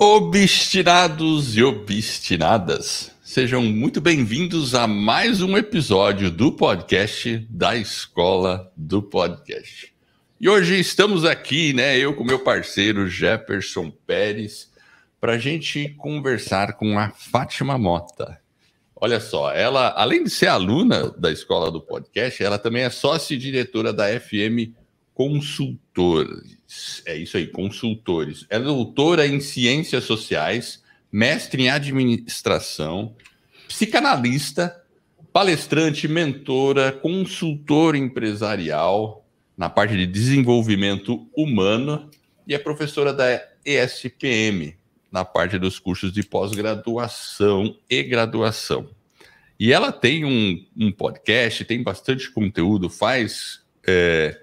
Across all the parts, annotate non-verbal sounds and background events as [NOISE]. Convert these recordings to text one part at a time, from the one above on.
Obstinados e obstinadas, sejam muito bem-vindos a mais um episódio do podcast da Escola do Podcast. E hoje estamos aqui, né, eu com meu parceiro Jefferson Pérez, para a gente conversar com a Fátima Mota. Olha só, ela, além de ser aluna da Escola do Podcast, ela também é sócia-diretora da FM Consultores é isso aí, consultores. É doutora em ciências sociais, mestre em administração, psicanalista, palestrante, mentora, consultor empresarial na parte de desenvolvimento humano e é professora da ESPM na parte dos cursos de pós-graduação e graduação. E ela tem um, um podcast, tem bastante conteúdo, faz é,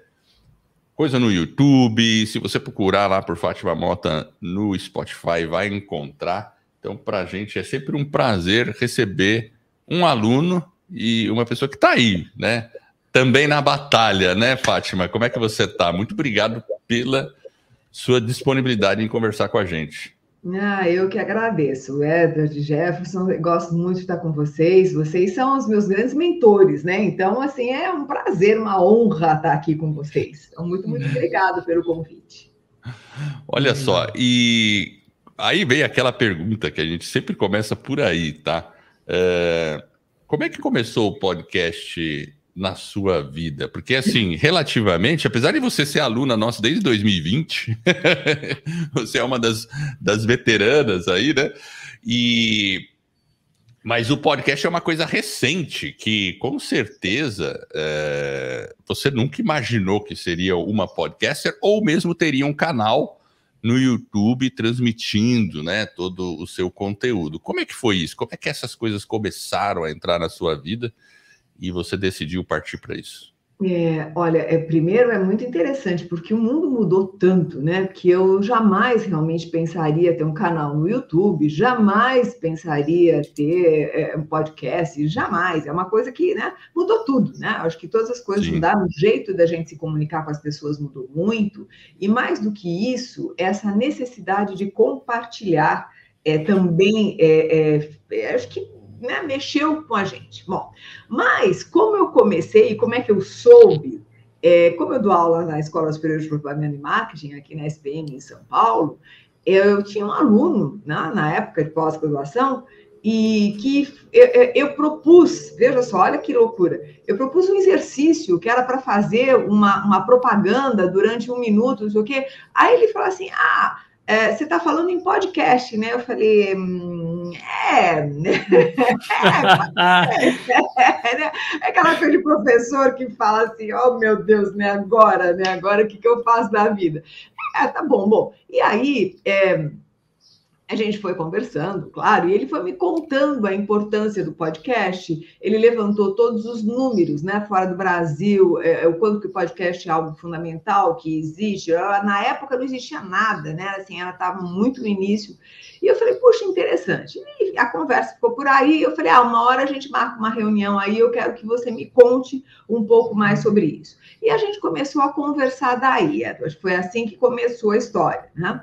coisa no YouTube. Se você procurar lá por Fátima Mota no Spotify, vai encontrar. Então, para a gente é sempre um prazer receber um aluno e uma pessoa que está aí, né? Também na batalha, né, Fátima? Como é que você está? Muito obrigado pela sua disponibilidade em conversar com a gente. Ah, eu que agradeço, Edward Jefferson, gosto muito de estar com vocês. Vocês são os meus grandes mentores, né? Então, assim, é um prazer, uma honra estar aqui com vocês. Então, muito, muito obrigado pelo convite. [LAUGHS] Olha só, e aí vem aquela pergunta que a gente sempre começa por aí, tá? É... Como é que começou o podcast na sua vida? Porque, assim, relativamente, apesar de você ser aluna nossa desde 2020, [LAUGHS] você é uma das, das veteranas aí, né? E. Mas o podcast é uma coisa recente que, com certeza, é... você nunca imaginou que seria uma podcaster ou mesmo teria um canal no YouTube transmitindo né, todo o seu conteúdo. Como é que foi isso? Como é que essas coisas começaram a entrar na sua vida? E você decidiu partir para isso? É, olha, é, primeiro é muito interessante, porque o mundo mudou tanto, né? Que eu jamais realmente pensaria ter um canal no YouTube, jamais pensaria ter é, um podcast, jamais. É uma coisa que né, mudou tudo, né? Acho que todas as coisas Sim. mudaram, o jeito da gente se comunicar com as pessoas mudou muito, e mais do que isso, essa necessidade de compartilhar é, também, é, é, acho que né, mexeu com a gente. Bom, mas como eu comecei, como é que eu soube? É, como eu dou aula na Escola Superior de Propaganda e Marketing, aqui na SPM em São Paulo, eu tinha um aluno, né, na época de pós-graduação, e que eu, eu, propus, veja só, olha que loucura, eu propus um exercício que era para fazer uma, uma propaganda durante um minuto, não sei o quê. Aí ele falou assim: ah, é, você está falando em podcast, né? Eu falei, hum, é, é, [LAUGHS] é, é, aquela coisa de professor que fala assim, oh meu Deus, né? Agora, né? Agora o que, que eu faço da vida? É, tá bom, bom. E aí, é, a gente foi conversando, claro, e ele foi me contando a importância do podcast. Ele levantou todos os números, né, fora do Brasil, é, é o quanto que o podcast é algo fundamental que existe. Na época não existia nada, né? Assim, ela estava muito no início. E eu falei, puxa, interessante. E a conversa ficou por aí. Eu falei, ah, uma hora a gente marca uma reunião aí, eu quero que você me conte um pouco mais sobre isso. E a gente começou a conversar daí. Foi assim que começou a história, né?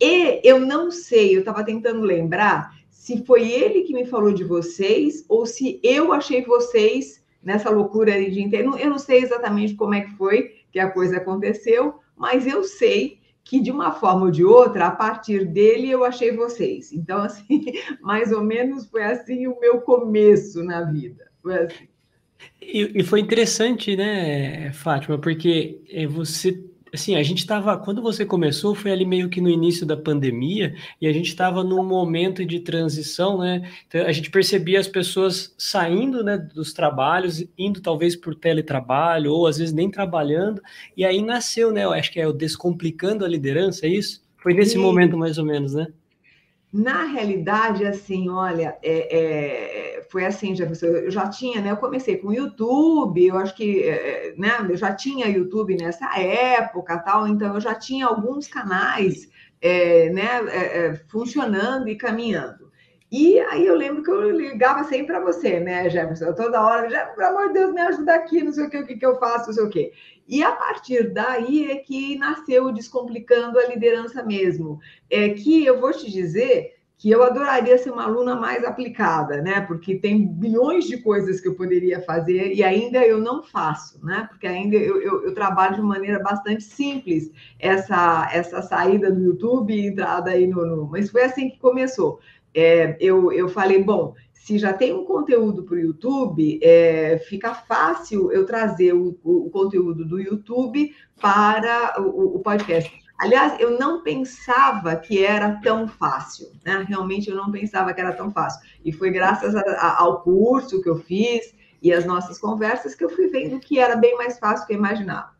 E eu não sei, eu estava tentando lembrar se foi ele que me falou de vocês ou se eu achei vocês nessa loucura de inteiro. Eu não sei exatamente como é que foi que a coisa aconteceu, mas eu sei que de uma forma ou de outra, a partir dele eu achei vocês. Então, [LAUGHS] assim, mais ou menos foi assim o meu começo na vida. Foi assim. E, e foi interessante, né, Fátima, porque eh, você assim, a gente estava, quando você começou, foi ali meio que no início da pandemia, e a gente estava num momento de transição, né? Então, a gente percebia as pessoas saindo, né, dos trabalhos, indo talvez por teletrabalho, ou às vezes nem trabalhando, e aí nasceu, né? Eu acho que é o Descomplicando a Liderança, é isso? Foi nesse Sim. momento mais ou menos, né? Na realidade, assim, olha, é, é, foi assim, já, eu já tinha, né? Eu comecei com o YouTube, eu acho que, é, é, né? Eu já tinha YouTube nessa época, tal, então eu já tinha alguns canais, é, né? É, funcionando e caminhando. E aí eu lembro que eu ligava sempre para você, né, Jefferson? Toda hora, pelo amor de Deus, me ajuda aqui, não sei o que, o que, que eu faço, não sei o quê. E a partir daí é que nasceu o Descomplicando a Liderança mesmo. É que eu vou te dizer que eu adoraria ser uma aluna mais aplicada, né? Porque tem bilhões de coisas que eu poderia fazer e ainda eu não faço, né? Porque ainda eu, eu, eu trabalho de maneira bastante simples essa, essa saída do YouTube e entrada aí no, no. Mas foi assim que começou. É, eu, eu falei, bom, se já tem um conteúdo para o YouTube, é, fica fácil eu trazer o, o, conteúdo do YouTube para o, o podcast. Aliás, eu não pensava que era tão fácil, né? Realmente eu não pensava que era tão fácil. E foi graças a, a, ao curso que eu fiz e as nossas conversas que eu fui vendo que era bem mais fácil que eu imaginava.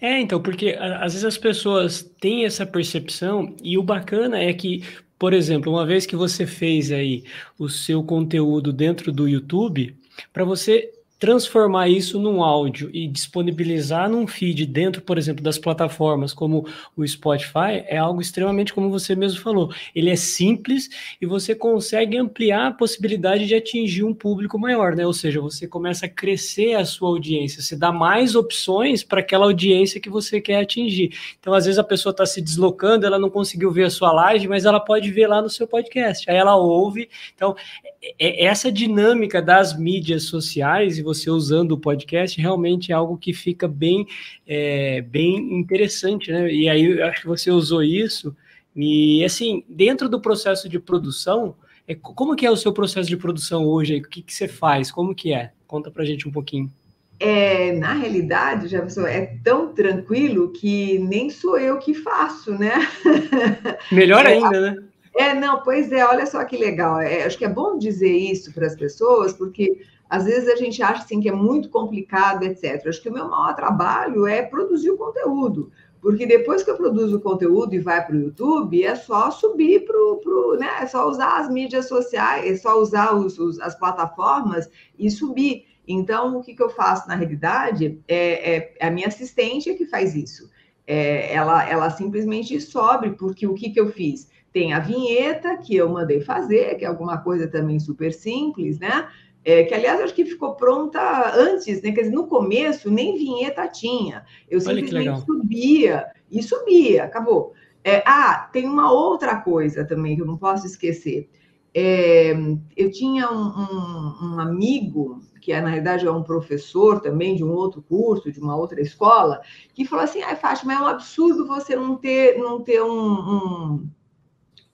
É, então, porque às vezes as pessoas têm essa percepção e o bacana é que, por exemplo, uma vez que você fez aí o seu conteúdo dentro do YouTube, para você transformar isso num áudio e disponibilizar num feed dentro, por exemplo, das plataformas como o Spotify, é algo extremamente, como você mesmo falou, ele é simples e você consegue ampliar a possibilidade de atingir um público maior, né? Ou seja, você começa a crescer a sua audiência, você dá mais opções para aquela audiência que você quer atingir. Então, às vezes a pessoa está se deslocando, ela não conseguiu ver a sua live, mas ela pode ver lá no seu podcast. Aí ela ouve. Então, é, é essa dinâmica das mídias sociais e você usando o podcast realmente é algo que fica bem, é, bem interessante, né? E aí eu acho que você usou isso. E assim, dentro do processo de produção, é, como que é o seu processo de produção hoje? O que, que você faz? Como que é? Conta pra gente um pouquinho. É, na realidade, Jefferson, é tão tranquilo que nem sou eu que faço, né? [LAUGHS] Melhor é, ainda, né? É, não, pois é, olha só que legal. É, acho que é bom dizer isso para as pessoas, porque às vezes a gente acha assim, que é muito complicado, etc. Acho que o meu maior trabalho é produzir o conteúdo, porque depois que eu produzo o conteúdo e vai para o YouTube, é só subir para o. Né, é só usar as mídias sociais, é só usar os, os, as plataformas e subir. Então, o que, que eu faço na realidade é, é, é a minha assistente que faz isso. É, ela, ela simplesmente sobe, porque o que, que eu fiz? Tem a vinheta que eu mandei fazer, que é alguma coisa também super simples, né? É, que aliás acho que ficou pronta antes, né? Quer dizer, no começo nem vinheta tinha. Eu simplesmente subia e subia, acabou. É, ah, tem uma outra coisa também que eu não posso esquecer. É, eu tinha um, um, um, amigo, que é, na realidade é um professor também de um outro curso, de uma outra escola, que falou assim: ah, Fátima, é um absurdo você não ter, não ter um, um,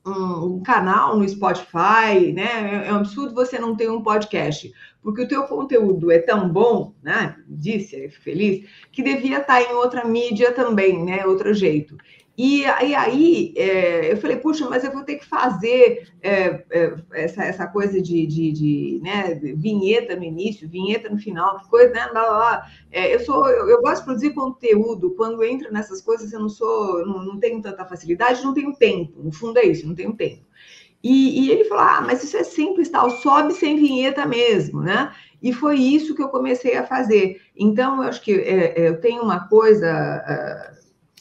um, canal no Spotify, né? É, é um absurdo você não ter um podcast, porque o teu conteúdo é tão bom, né? Disse, feliz, que devia estar em outra mídia também, né? Outro jeito. E, e aí é, eu falei, puxa, mas eu vou ter que fazer é, é, essa, essa coisa de, de, de né, vinheta no início, vinheta no final, coisa, né? Blá, blá. É, eu sou, eu, eu, gosto de produzir conteúdo. Quando entra nessas coisas, eu não sou, não, não tenho tanta facilidade, não tenho tempo. No fundo é isso, não tenho tempo. E, e ele falou: ah, mas isso é simples, tal, sobe sem vinheta mesmo, né? E foi isso que eu comecei a fazer. Então, eu acho que é, é, eu tenho uma coisa.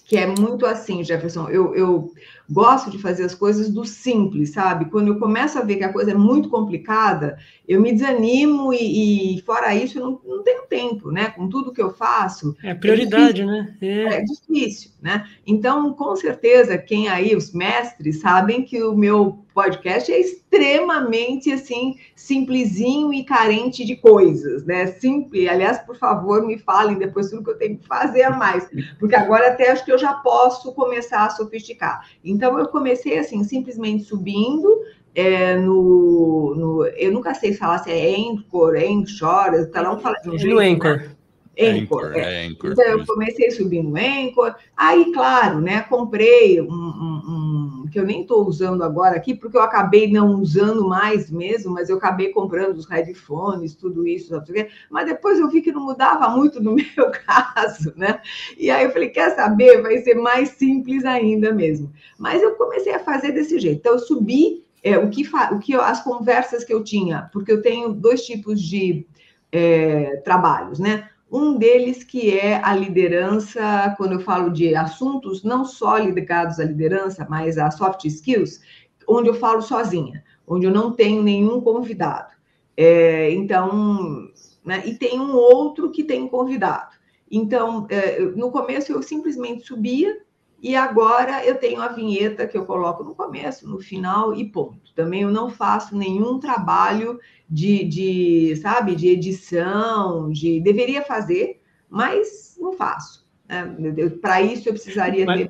Que é muito assim, Jefferson. Eu, eu gosto de fazer as coisas do simples, sabe? Quando eu começo a ver que a coisa é muito complicada, eu me desanimo e, e fora isso, eu não, não, tenho tempo, né? Com tudo que eu faço. É prioridade, é né? É. é difícil, né? Então, com certeza, quem aí, os mestres, sabem que o meu podcast é extremamente assim simplesinho e carente de coisas, né? Simples. Aliás, por favor, me falem depois tudo que eu tenho que fazer a mais, porque agora até acho que eu já posso começar a sofisticar. Então eu comecei assim simplesmente subindo é, no, no, eu nunca sei falar se é Anchor, Anchor, cada um fala de um jeito. No Anchor. Né? Anchor, Anchor, é. Anchor então, eu comecei subindo Anchor. Aí, claro, né, comprei um, um, um que eu nem estou usando agora aqui, porque eu acabei não usando mais mesmo, mas eu acabei comprando os headphones, tudo isso, sabe? mas depois eu vi que não mudava muito no [LAUGHS] meu caso, né? E aí eu falei, quer saber? Vai ser mais simples ainda mesmo. Mas eu comecei a fazer desse jeito. Então, eu subi é, o, que o que as conversas que eu tinha, porque eu tenho dois tipos de é, trabalhos, né? Um deles que é a liderança, quando eu falo de assuntos não só ligados à liderança, mas a soft skills, onde eu falo sozinha, onde eu não tenho nenhum convidado. É, então, né, e tem um outro que tem convidado. Então, é, no começo eu simplesmente subia e agora eu tenho a vinheta que eu coloco no começo, no final e ponto. Também eu não faço nenhum trabalho de, de sabe, de edição, de deveria fazer, mas não faço. Né? Para isso eu precisaria mas,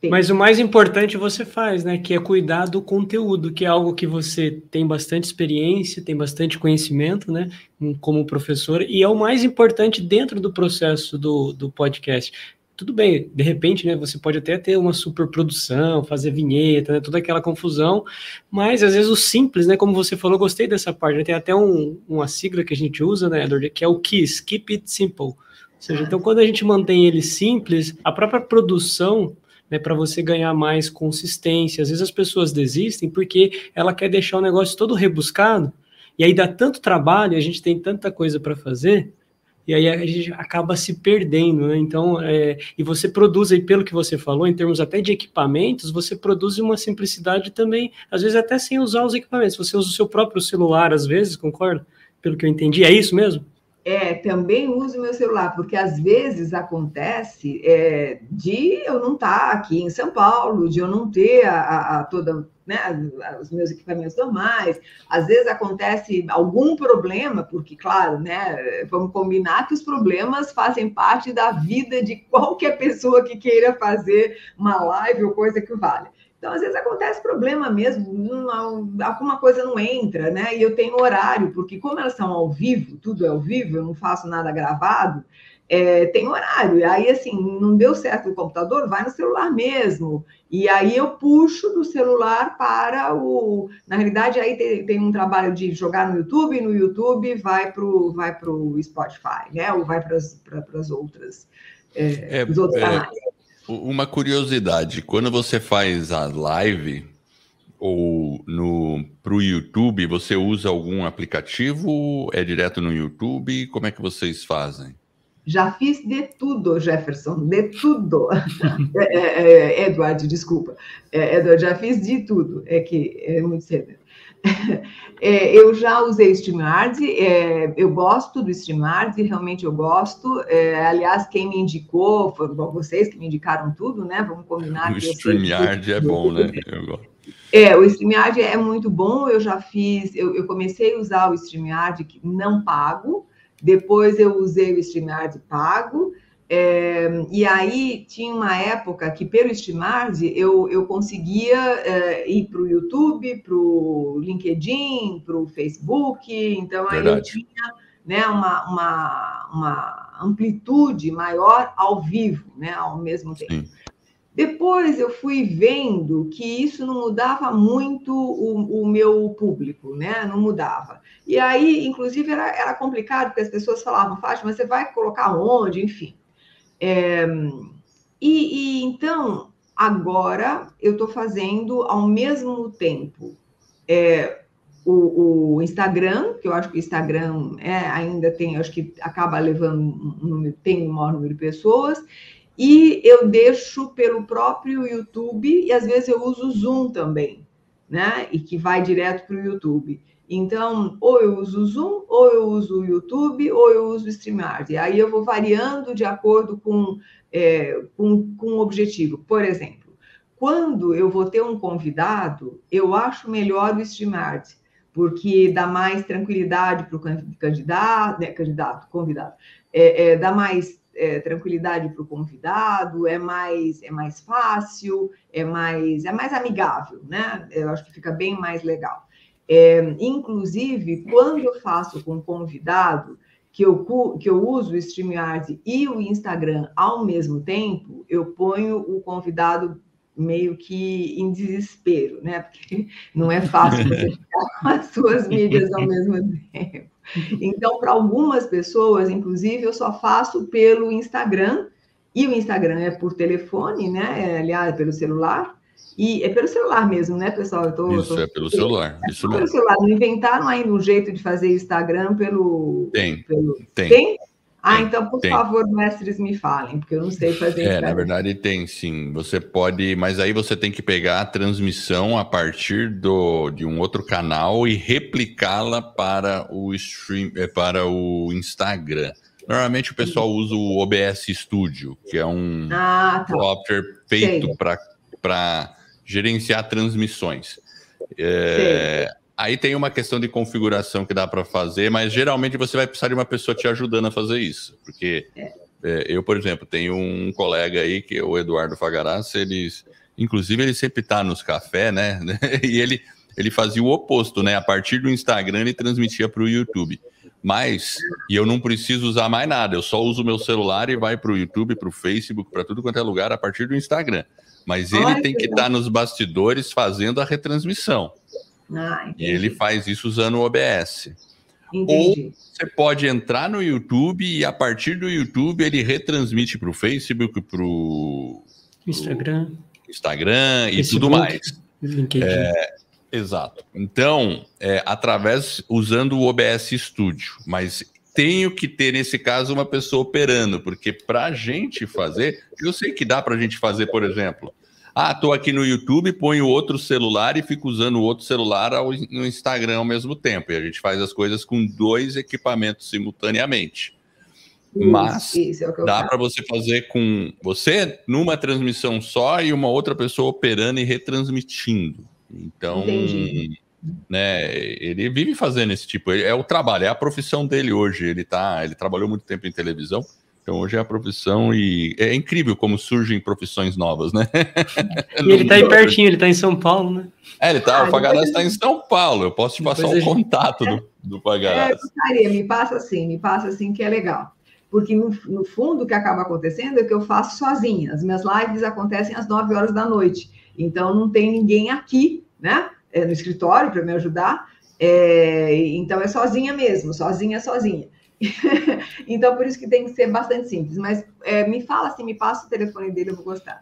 ter. Mas o mais importante você faz, né? Que é cuidar do conteúdo, que é algo que você tem bastante experiência, tem bastante conhecimento, né? Como professor, e é o mais importante dentro do processo do, do podcast tudo bem, de repente, né, você pode até ter uma superprodução, fazer vinheta, né, toda aquela confusão, mas às vezes o simples, né, como você falou, gostei dessa parte, né, tem até um, uma sigla que a gente usa, né, Edward, que é o KISS, Keep It Simple, ou seja, então quando a gente mantém ele simples, a própria produção, né, para você ganhar mais consistência, às vezes as pessoas desistem porque ela quer deixar o negócio todo rebuscado, e aí dá tanto trabalho, a gente tem tanta coisa para fazer, e aí a gente acaba se perdendo, né? Então, é, e você produz aí, pelo que você falou, em termos até de equipamentos, você produz uma simplicidade também, às vezes até sem usar os equipamentos. Você usa o seu próprio celular, às vezes, concorda? Pelo que eu entendi, é isso mesmo? É, também uso meu celular, porque às vezes acontece é, de eu não estar tá aqui em São Paulo, de eu não ter a, a, toda né, os meus equipamentos normais. Às vezes acontece algum problema, porque, claro, né, vamos combinar que os problemas fazem parte da vida de qualquer pessoa que queira fazer uma live ou coisa que vale. Então, às vezes acontece problema mesmo, não, alguma coisa não entra, né? E eu tenho horário, porque como elas são ao vivo, tudo é ao vivo, eu não faço nada gravado, é, tem horário. E aí, assim, não deu certo o computador, vai no celular mesmo. E aí eu puxo do celular para o. Na realidade, aí tem, tem um trabalho de jogar no YouTube, e no YouTube vai para o vai pro Spotify, né? Ou vai para as outras. É, é, os outros é, canais. Uma curiosidade, quando você faz a live ou no para o YouTube, você usa algum aplicativo? É direto no YouTube? Como é que vocês fazem? Já fiz de tudo, Jefferson, de tudo. [LAUGHS] é, é, é, Eduardo, desculpa. É, Eduardo, já fiz de tudo. É que é muito cedo. É, eu já usei StreamYard, é, eu gosto do StreamYard, realmente eu gosto. É, aliás, quem me indicou, foram vocês que me indicaram tudo, né? Vamos combinar. O StreamYard é bom, né? [LAUGHS] Eu gosto. É, o StreamYard é muito bom, eu já fiz, eu, eu comecei a usar o StreamYard não pago, depois eu usei o StreamYard pago, é, e aí tinha uma época que pelo StreamYard eu, eu conseguia é, ir para o YouTube, para o LinkedIn, para o Facebook, então aí eu tinha né, uma, uma, uma amplitude maior ao vivo, né, ao mesmo tempo. Sim. Depois eu fui vendo que isso não mudava muito o, o, meu público, né? Não mudava. E aí, inclusive, era, era complicado, porque as pessoas falavam, Fátima, você vai colocar onde? Enfim. É, e, e, então, agora eu estou fazendo ao mesmo tempo é, o, o, Instagram, que eu acho que o Instagram é, ainda tem, acho que acaba levando um número, tem um maior número de pessoas, e eu deixo pelo próprio YouTube, e às vezes eu uso o Zoom também, né? E que vai direto para o YouTube. Então, ou eu uso o Zoom, ou eu uso o YouTube, ou eu uso o StreamYard. E aí eu vou variando de acordo com, é, com, com o objetivo. Por exemplo, quando eu vou ter um convidado, eu acho melhor o StreamYard, porque dá mais tranquilidade para o candidato, né, candidato, convidado, é, é, dá mais é, tranquilidade para o convidado, é mais é mais fácil, é mais é mais amigável, né? Eu acho que fica bem mais legal. É, inclusive, quando eu faço com convidado, que eu, que eu uso o StreamYard e o Instagram ao mesmo tempo, eu ponho o convidado meio que em desespero, né? Porque não é fácil você [LAUGHS] ficar com as suas mídias ao mesmo tempo. Então, para algumas pessoas, inclusive, eu só faço pelo Instagram, e o Instagram é por telefone, né? É, aliás, pelo celular. E é pelo celular mesmo, né, pessoal? Tô, isso, tô... é pelo celular. É isso pelo celular. Não inventaram ainda um jeito de fazer Instagram pelo. Tem. Pelo... Tem. tem? Ah, então, por tem. favor, mestres, me falem, porque eu não sei fazer É, na verdade tem, sim. Você pode, mas aí você tem que pegar a transmissão a partir do, de um outro canal e replicá-la para o stream, eh, para o Instagram. Normalmente o pessoal usa o OBS Studio, que é um ah, tá. software feito para gerenciar transmissões. É, aí tem uma questão de configuração que dá para fazer, mas geralmente você vai precisar de uma pessoa te ajudando a fazer isso. Porque é. É, eu, por exemplo, tenho um colega aí, que é o Eduardo Fagaraz, eles, inclusive ele sempre está nos cafés, né? [LAUGHS] e ele, ele fazia o oposto, né? A partir do Instagram ele transmitia para o YouTube. Mas, e eu não preciso usar mais nada, eu só uso meu celular e vai para o YouTube, para o Facebook, para tudo quanto é lugar a partir do Instagram. Mas ele Ai, tem que estar tá nos bastidores fazendo a retransmissão. Ah, e ele faz isso usando o OBS. Entendi. Ou você pode entrar no YouTube e a partir do YouTube ele retransmite para o Facebook, para o Instagram, Instagram e tudo mais. LinkedIn. É, Exato. Então, é, através usando o OBS Studio, mas tenho que ter nesse caso uma pessoa operando, porque para a gente fazer, eu sei que dá para a gente fazer, por exemplo, ah, estou aqui no YouTube, ponho outro celular e fico usando o outro celular ao, no Instagram ao mesmo tempo. E a gente faz as coisas com dois equipamentos simultaneamente. Isso, Mas isso é dá para você fazer com você numa transmissão só e uma outra pessoa operando e retransmitindo. Então, Entendi. Né, ele vive fazendo esse tipo, é o trabalho, é a profissão dele hoje. Ele tá, ele trabalhou muito tempo em televisão. Então hoje é a profissão e é incrível como surgem profissões novas, né? [LAUGHS] E ele tá aí pertinho, ele tá em São Paulo, né? É, ele tá, ah, o Pagaraz está em São Paulo. Eu posso te passar o contato do, do Pagaraz. É, gostaria, me passa assim, me passa assim que é legal. Porque no, no fundo o que acaba acontecendo é que eu faço sozinha. As minhas lives acontecem às 9 horas da noite. Então não tem ninguém aqui né? É, no escritório para me ajudar. É, então é sozinha mesmo, sozinha, sozinha. [LAUGHS] então por isso que tem que ser bastante simples. Mas é, me fala assim, me passa o telefone dele, eu vou gostar.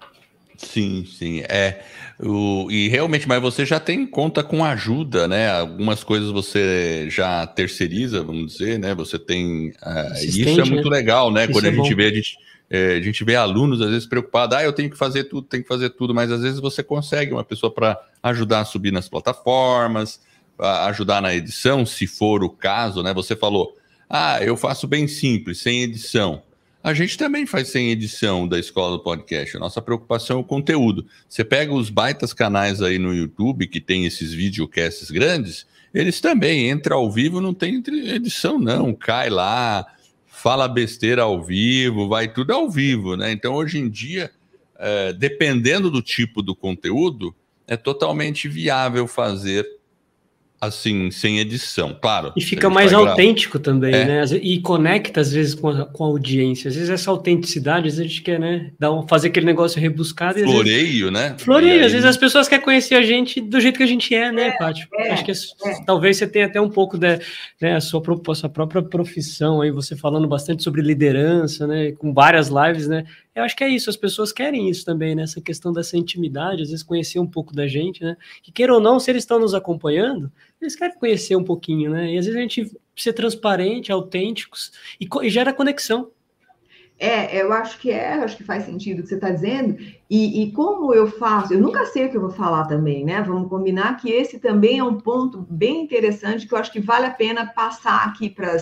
Sim, sim. É, o, e realmente, mas você já tem conta com ajuda, né? Algumas coisas você já terceiriza, vamos dizer, né? Você tem. Uh, isso é muito né? legal, né? Isso Quando é a gente bom. vê, a gente, é, a gente vê alunos às vezes preocupados, ah, eu tenho que fazer tudo, tenho que fazer tudo, mas às vezes você consegue uma pessoa para ajudar a subir nas plataformas, ajudar na edição, se for o caso, né? Você falou, ah, eu faço bem simples, sem edição. A gente também faz sem edição da escola do podcast. A nossa preocupação é o conteúdo. Você pega os baitas canais aí no YouTube que tem esses videocasts grandes, eles também entram ao vivo, não tem edição, não. Cai lá, fala besteira ao vivo, vai tudo ao vivo, né? Então, hoje em dia, é, dependendo do tipo do conteúdo, é totalmente viável fazer assim, sem edição, claro. E fica mais autêntico gravar. também, é. né? E conecta, às vezes, com a, com a, audiência. Às vezes, essa autenticidade, às vezes, a gente quer, né? Dar um, fazer aquele negócio rebuscado. Floreio, vezes, né? Floreio. Aí... Às vezes, as pessoas querem conhecer a gente do jeito que a gente é, né, é, Pátio? É, Acho que é, é, talvez você tenha até um pouco da né, a, sua, a sua própria profissão aí, você falando bastante sobre liderança, né? Com várias lives, né? Eu acho que é isso, as pessoas querem isso também, né? Essa questão dessa intimidade, às vezes conhecer um pouco da gente, né? Que queira ou não, se eles estão nos acompanhando, eles querem conhecer um pouquinho, né? E às vezes a gente ser transparente, autênticos e, e gera conexão. É, eu acho que é, acho que faz sentido o que você está dizendo. E, e, como eu faço, eu nunca sei o que eu vou falar também, né? Vamos combinar que esse também é um ponto bem interessante que eu acho que vale a pena passar aqui para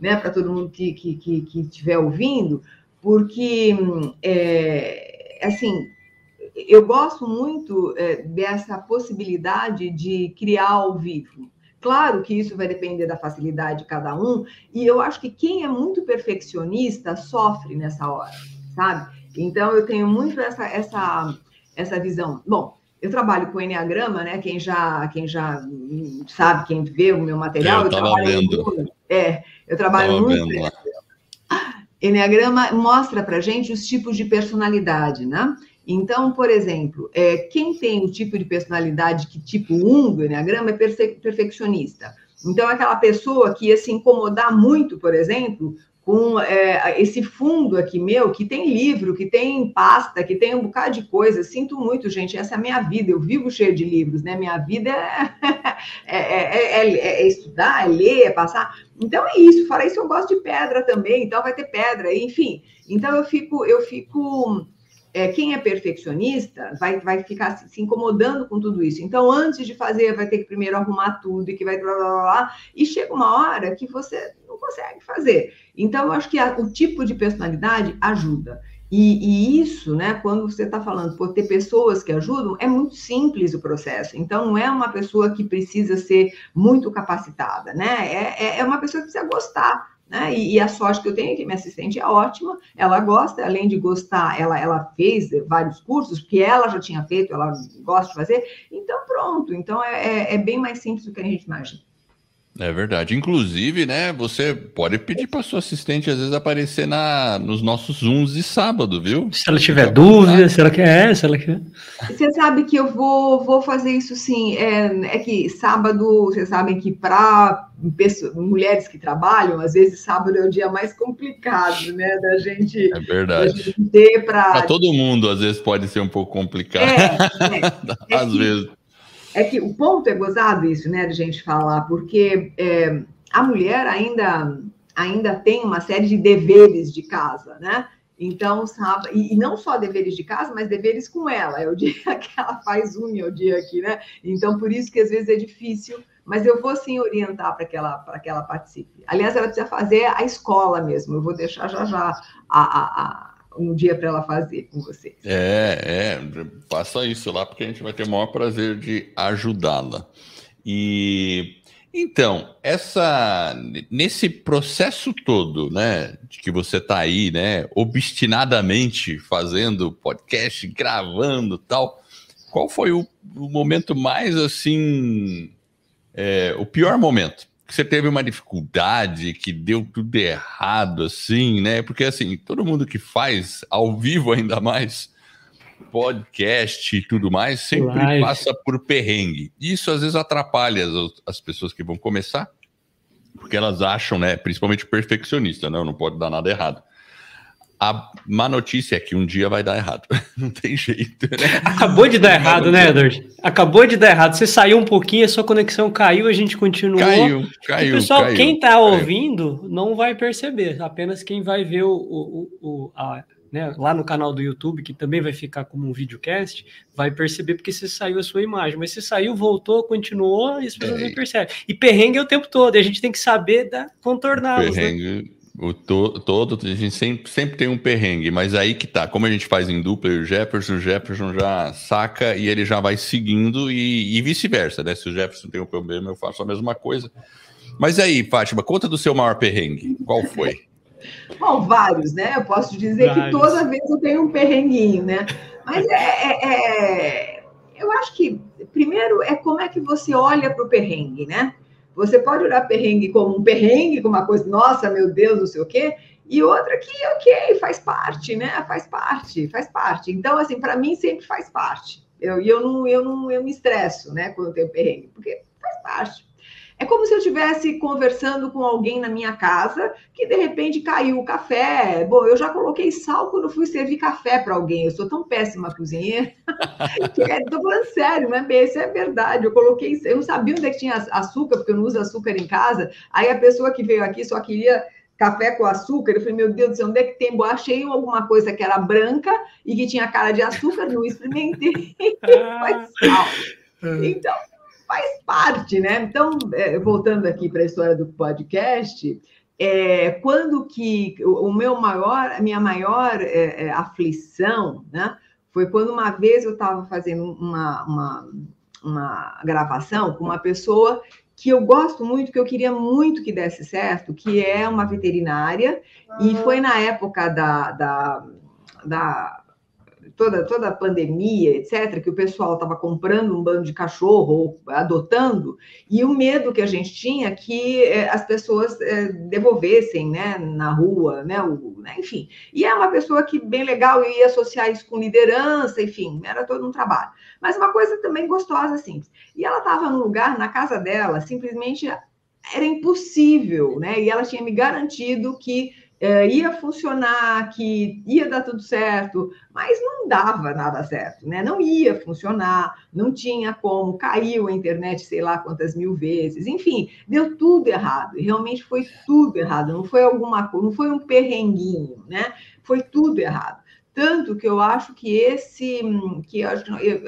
né, todo mundo que estiver que, que, que ouvindo, porque, é, assim, eu gosto muito é, dessa possibilidade de criar ao vivo. Claro que isso vai depender da facilidade de cada um, e eu acho que quem é muito perfeccionista sofre nessa hora, sabe? Então, eu tenho muito essa, essa, essa visão. Bom, eu trabalho com Enneagrama, né? Quem já, quem já sabe, quem vê o meu material, é, eu, eu trabalho vendo. Muito, é, eu trabalho muito. Enneagrama mostra para gente os tipos de personalidade, né? Então, por exemplo, é, quem tem o tipo de personalidade que tipo 1 do Enneagrama é perfe perfeccionista. Então, aquela pessoa que ia se incomodar muito, por exemplo, com é, esse fundo aqui meu, que tem livro, que tem pasta, que tem um bocado de coisa. Sinto muito, gente, essa é a minha vida. Eu vivo cheio de livros, né? Minha vida [LAUGHS] é, é, é estudar, é ler, é passar. Então é isso. Fora isso, eu gosto de pedra também, então vai ter pedra, enfim. Então eu fico, eu fico é, quem é perfeccionista vai, vai ficar se, incomodando com tudo isso. Então, antes de fazer, vai ter que primeiro arrumar tudo e que vai blá, blá, blá, blá e chega uma hora que você não consegue fazer. Então, eu acho que a, o tipo de personalidade ajuda. E, e, isso, né, quando você está falando por ter pessoas que ajudam, é muito simples o processo. Então, não é uma pessoa que precisa ser muito capacitada, né? É, é, é uma pessoa que precisa gostar né? E, e, a sorte que eu tenho é que minha assistente é ótima, ela gosta, além de gostar, ela, ela fez vários cursos, porque ela já tinha feito, ela gosta de fazer, então pronto, então é, é, é bem mais simples do que a gente imagina. É verdade. Inclusive, né, você pode pedir para sua assistente às vezes aparecer na, nos nossos Zooms de sábado, viu? Se ela tiver dúvida, se ela quer, se ela quer. Você sabe que eu vou, vou fazer isso sim. É, é que sábado, vocês sabem que para mulheres que trabalham, às vezes sábado é o dia mais complicado, né, da gente. É verdade. ter para. todo mundo, às vezes pode ser um pouco complicado. É, é, [LAUGHS] às é vezes. É que o ponto é gozado isso, né, de gente falar, porque é, a mulher ainda, ainda tem uma série de deveres de casa, né? Então, sabe, e, não só deveres de casa, mas deveres com ela. É o dia [LAUGHS] que ela faz unha, é o dia aqui, né? Então, por isso que às vezes é difícil, mas eu vou sim orientar para que, ela, que ela participe. Aliás, ela precisa fazer a escola mesmo. Eu vou deixar já já a, a um dia para ela fazer com vocês. É, é, faça isso lá, porque a gente vai ter o maior prazer de ajudá-la. E então, essa nesse processo todo, né, de que você está aí, né, obstinadamente fazendo podcast, gravando tal, qual foi o, o momento mais assim, é, o pior momento? Que você teve uma dificuldade, que deu tudo errado, assim, né? Porque, assim, todo mundo que faz, ao vivo ainda mais, podcast e tudo mais, sempre Live. passa por perrengue. Isso, às vezes, atrapalha as, as pessoas que vão começar, porque elas acham, né, principalmente perfeccionista, não, não pode dar nada errado. A má notícia é que um dia vai dar errado. [LAUGHS] Não tem jeito. Né? Acabou de dar errado, né, Edward? Acabou de dar errado. Você saiu um pouquinho, a sua conexão caiu, a gente continuou. Caiu, caiu. E, pessoal, caiu, quem está ouvindo não vai perceber. Apenas quem vai ver o, o, o a, né, lá no canal do YouTube, que também vai ficar como um videocast, vai perceber porque você saiu a sua imagem. Mas você saiu, voltou, continuou, e as pessoas é. não percebem. E perrengue é o tempo todo, e a gente tem que saber contorná-los. Né? Perrengue. Né? O to, todo, a gente sempre, sempre tem um perrengue, mas aí que tá. Como a gente faz em dupla e o Jefferson, o Jefferson já saca e ele já vai seguindo e, e vice-versa, né? Se o Jefferson tem um problema, eu faço a mesma coisa. Mas aí, Fátima, conta do seu maior perrengue. Qual foi? [LAUGHS] Bom, vários, né? Eu posso dizer vários. que toda vez eu tenho um perrenguinho, né? Mas é, é, é, eu acho que, primeiro, é como é que você olha para o perrengue, né? Você pode olhar perrengue como um perrengue, como uma coisa, nossa, meu Deus, não sei o quê, e outra que, ok, faz parte, né? Faz parte, faz parte. Então, assim, para mim sempre faz parte. Eu, eu, não, eu, não, eu me estresso, né, quando eu tenho perrengue, porque faz parte. É como se eu estivesse conversando com alguém na minha casa que de repente caiu o café. Bom, eu já coloquei sal quando fui servir café para alguém. Eu sou tão péssima cozinheira. [LAUGHS] Estou falando sério, não é Isso é verdade. Eu coloquei, eu não sabia onde é que tinha açúcar, porque eu não uso açúcar em casa. Aí a pessoa que veio aqui só queria café com açúcar. Eu falei, meu Deus do céu, onde é que tem? Eu achei alguma coisa que era branca e que tinha cara de açúcar, não experimentei. [LAUGHS] Mas sal. [LAUGHS] É. Então, faz parte, né? Então, é, voltando aqui para a história do podcast, é, quando que o, meu maior, a minha maior é, é aflição, né? Foi quando uma vez eu estava fazendo uma, uma, uma gravação com uma pessoa que eu gosto muito, que eu queria muito que desse certo, que é uma veterinária, e foi na época da, da, da toda, toda a pandemia, etc., que o pessoal estava comprando um bando de cachorro ou adotando, e o medo que a gente tinha que é, as pessoas é, devolvessem né, na rua, né, o, né, enfim. E é uma pessoa que, bem legal, eu ia associar isso com liderança, enfim, era todo um trabalho. Mas uma coisa também gostosa, simples. E ela estava num lugar, na casa dela, simplesmente era impossível, né? E ela tinha me garantido que é, ia funcionar, que ia dar tudo certo, mas não dava nada certo, né? Não ia funcionar, não tinha como, caiu a internet sei lá quantas mil vezes, enfim, deu tudo errado, realmente foi tudo errado, não foi alguma coisa, não foi um perrenguinho, né? Foi tudo errado. Tanto que eu acho que esse, que eu acho, eu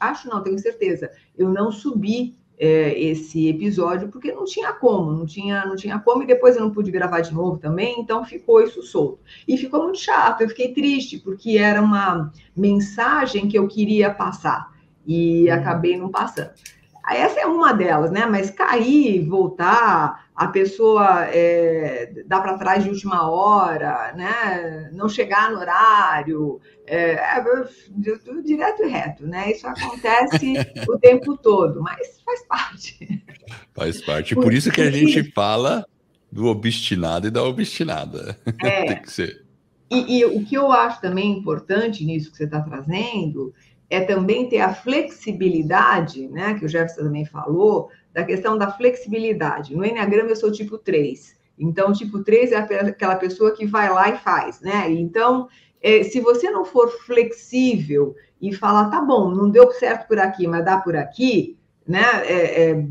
acho não, tenho certeza, eu não subi é, esse episódio porque não tinha como, não tinha, não tinha como e depois eu não pude gravar de novo também, então ficou isso solto. E ficou muito chato, eu fiquei triste porque era uma mensagem que eu queria passar e uhum. acabei não passando. Essa é uma delas, né? Mas cair, voltar, a pessoa é, dá para trás de última hora, né? Não chegar no horário, é, é, direto e reto, né? Isso acontece [LAUGHS] o tempo todo, mas faz parte. Faz parte. Por, Por isso que a gente fala do obstinado e da obstinada. É, [LAUGHS] Tem que ser. E, e o que eu acho também importante nisso que você está trazendo é também ter a flexibilidade, né, que o Jefferson também falou, da questão da flexibilidade. No Enneagrama eu sou tipo 3. Então, tipo 3 é aquela pessoa que vai lá e faz, né? Então, é, se você não for flexível e falar, tá bom, não deu certo por aqui, mas dá por aqui, né? É, é,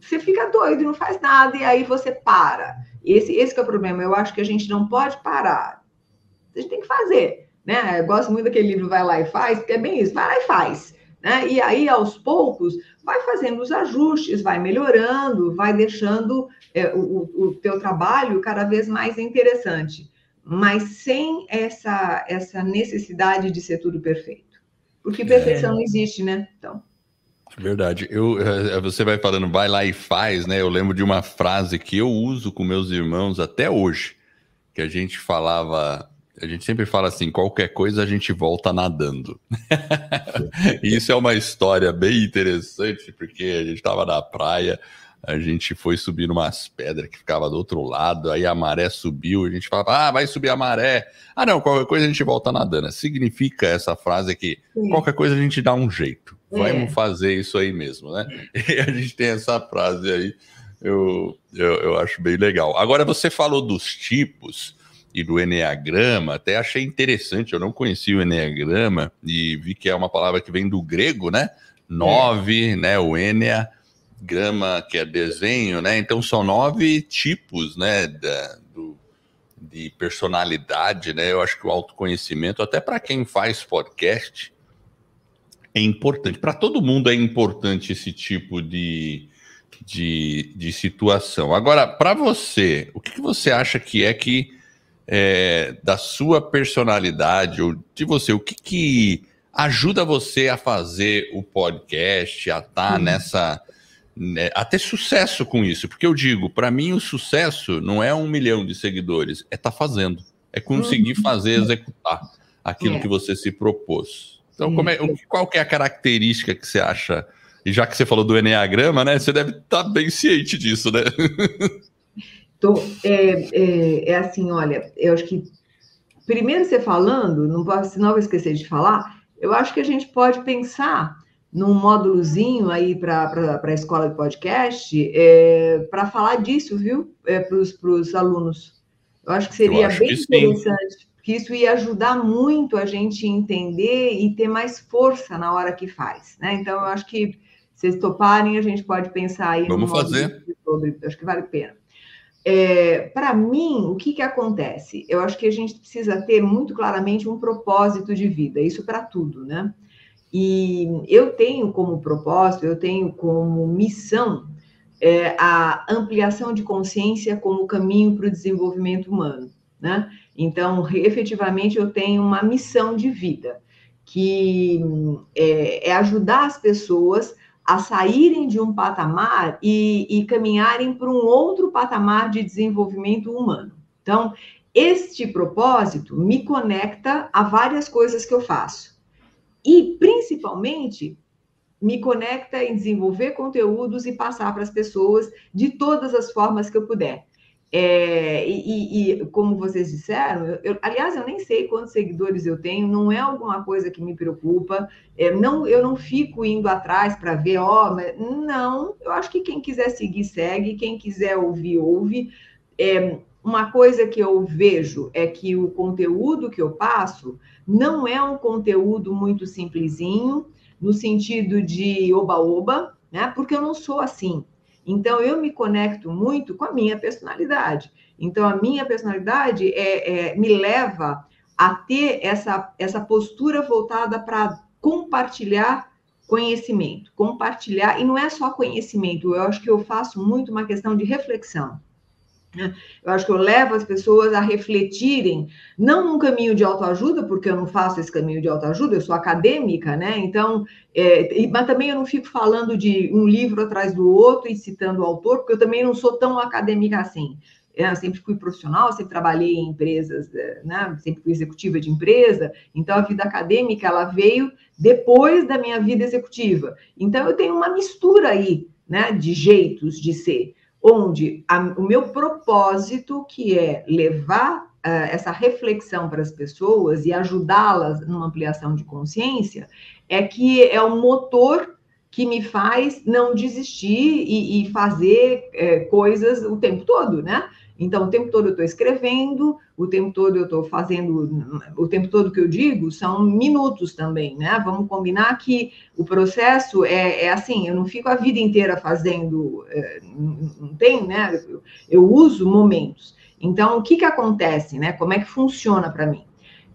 você fica doido, não faz nada, e aí você para. Esse, esse é o problema. Eu acho que a gente não pode parar. A gente tem que fazer né? Eu gosto muito daquele livro Vai Lá e Faz, porque é bem isso, vai lá e faz. Né? E aí, aos poucos, vai fazendo os ajustes, vai melhorando, vai deixando é, o, o teu trabalho cada vez mais interessante, mas sem essa, essa necessidade de ser tudo perfeito. Porque perfeição é. não existe, né? Então. Verdade. Eu, é, você vai falando, vai lá e faz, né? Eu lembro de uma frase que eu uso com meus irmãos até hoje, que a gente falava a gente sempre fala assim: qualquer coisa a gente volta nadando. e [LAUGHS] isso é uma história bem interessante, porque a gente estava na praia, a gente foi subir umas pedras que ficava do outro lado, aí a maré subiu, a gente falava: ah, vai subir a maré. Ah, não, qualquer coisa a gente volta nadando. Significa essa frase que Sim. qualquer coisa a gente dá um jeito. É. Vamos fazer isso aí mesmo, né? [LAUGHS] E a gente tem essa frase aí, eu, eu, eu acho bem legal. Agora, você falou dos tipos e do Enneagrama, até achei interessante, eu não conhecia o Enneagrama e vi que é uma palavra que vem do grego, né? Nove, é. né? O Enea, grama, que é desenho, né? Então são nove tipos, né? Da, do, de personalidade, né? Eu acho que o autoconhecimento, até para quem faz podcast, é importante. Para todo mundo é importante esse tipo de, de, de situação. Agora, para você, o que, que você acha que é que é, da sua personalidade ou de você, o que, que ajuda você a fazer o podcast, a estar tá nessa. Né, a ter sucesso com isso? Porque eu digo, para mim, o sucesso não é um milhão de seguidores, é estar tá fazendo, é conseguir uhum. fazer, executar aquilo é. que você se propôs. Então, é, qual que é a característica que você acha? E já que você falou do Enneagrama, né? Você deve estar tá bem ciente disso, né? [LAUGHS] Tô, é, é, é, assim, olha, eu acho que primeiro você falando, não posso, não vou esquecer de falar, eu acho que a gente pode pensar num módulozinho aí para a escola de podcast é, para falar disso, viu? É, para os alunos. Eu acho que seria acho bem que interessante, sim. porque isso ia ajudar muito a gente entender e ter mais força na hora que faz, né? Então, eu acho que se vocês toparem, a gente pode pensar aí. Vamos fazer. Sobre, acho que vale a pena. É, para mim, o que, que acontece? Eu acho que a gente precisa ter muito claramente um propósito de vida, isso para tudo, né? E eu tenho como propósito, eu tenho como missão é, a ampliação de consciência como caminho para o desenvolvimento humano, né? Então, efetivamente, eu tenho uma missão de vida, que é, é ajudar as pessoas a saírem de um patamar e, e caminharem para um outro patamar de desenvolvimento humano. Então, este propósito me conecta a várias coisas que eu faço. E, principalmente, me conecta em desenvolver conteúdos e passar para as pessoas de todas as formas que eu puder. É, e, e, como vocês disseram, eu, eu, aliás, eu nem sei quantos seguidores eu tenho, não é alguma coisa que me preocupa, é, não, eu não fico indo atrás para ver, ó, oh, não, eu acho que quem quiser seguir, segue, quem quiser ouvir, ouve. É, uma coisa que eu vejo é que o conteúdo que eu passo não é um conteúdo muito simplesinho, no sentido de oba-oba, né? Porque eu não sou assim. Então, eu me conecto muito com a minha personalidade. Então, a minha personalidade é, é me leva a ter essa, essa postura voltada para compartilhar conhecimento, compartilhar, e não é só conhecimento, eu acho que eu faço muito uma questão de reflexão. Né? Eu acho que eu levo as pessoas a refletirem, não num caminho de autoajuda, porque eu não faço esse caminho de autoajuda, eu sou acadêmica, né? Então, é, mas também eu não fico falando de um livro atrás do outro e citando o autor, porque eu também não sou tão acadêmica assim. É, eu sempre fui profissional, sempre trabalhei em empresas, é, né? sempre fui executiva de empresa, então a vida acadêmica ela veio depois da minha vida executiva. Então eu tenho uma mistura aí, né, de jeitos de ser onde a, o meu propósito, que é levar uh, essa reflexão para as pessoas e ajudá-las numa ampliação de consciência, é que é o motor que me faz não desistir e, e fazer é, coisas o tempo todo, né? Então, o tempo todo eu estou escrevendo, o tempo todo eu estou fazendo, o tempo todo que eu digo são minutos também, né? Vamos combinar que o processo é, é assim, eu não fico a vida inteira fazendo, é, não tem, né? Eu, eu, uso momentos. Então, o que que acontece, né? Como é que funciona para mim?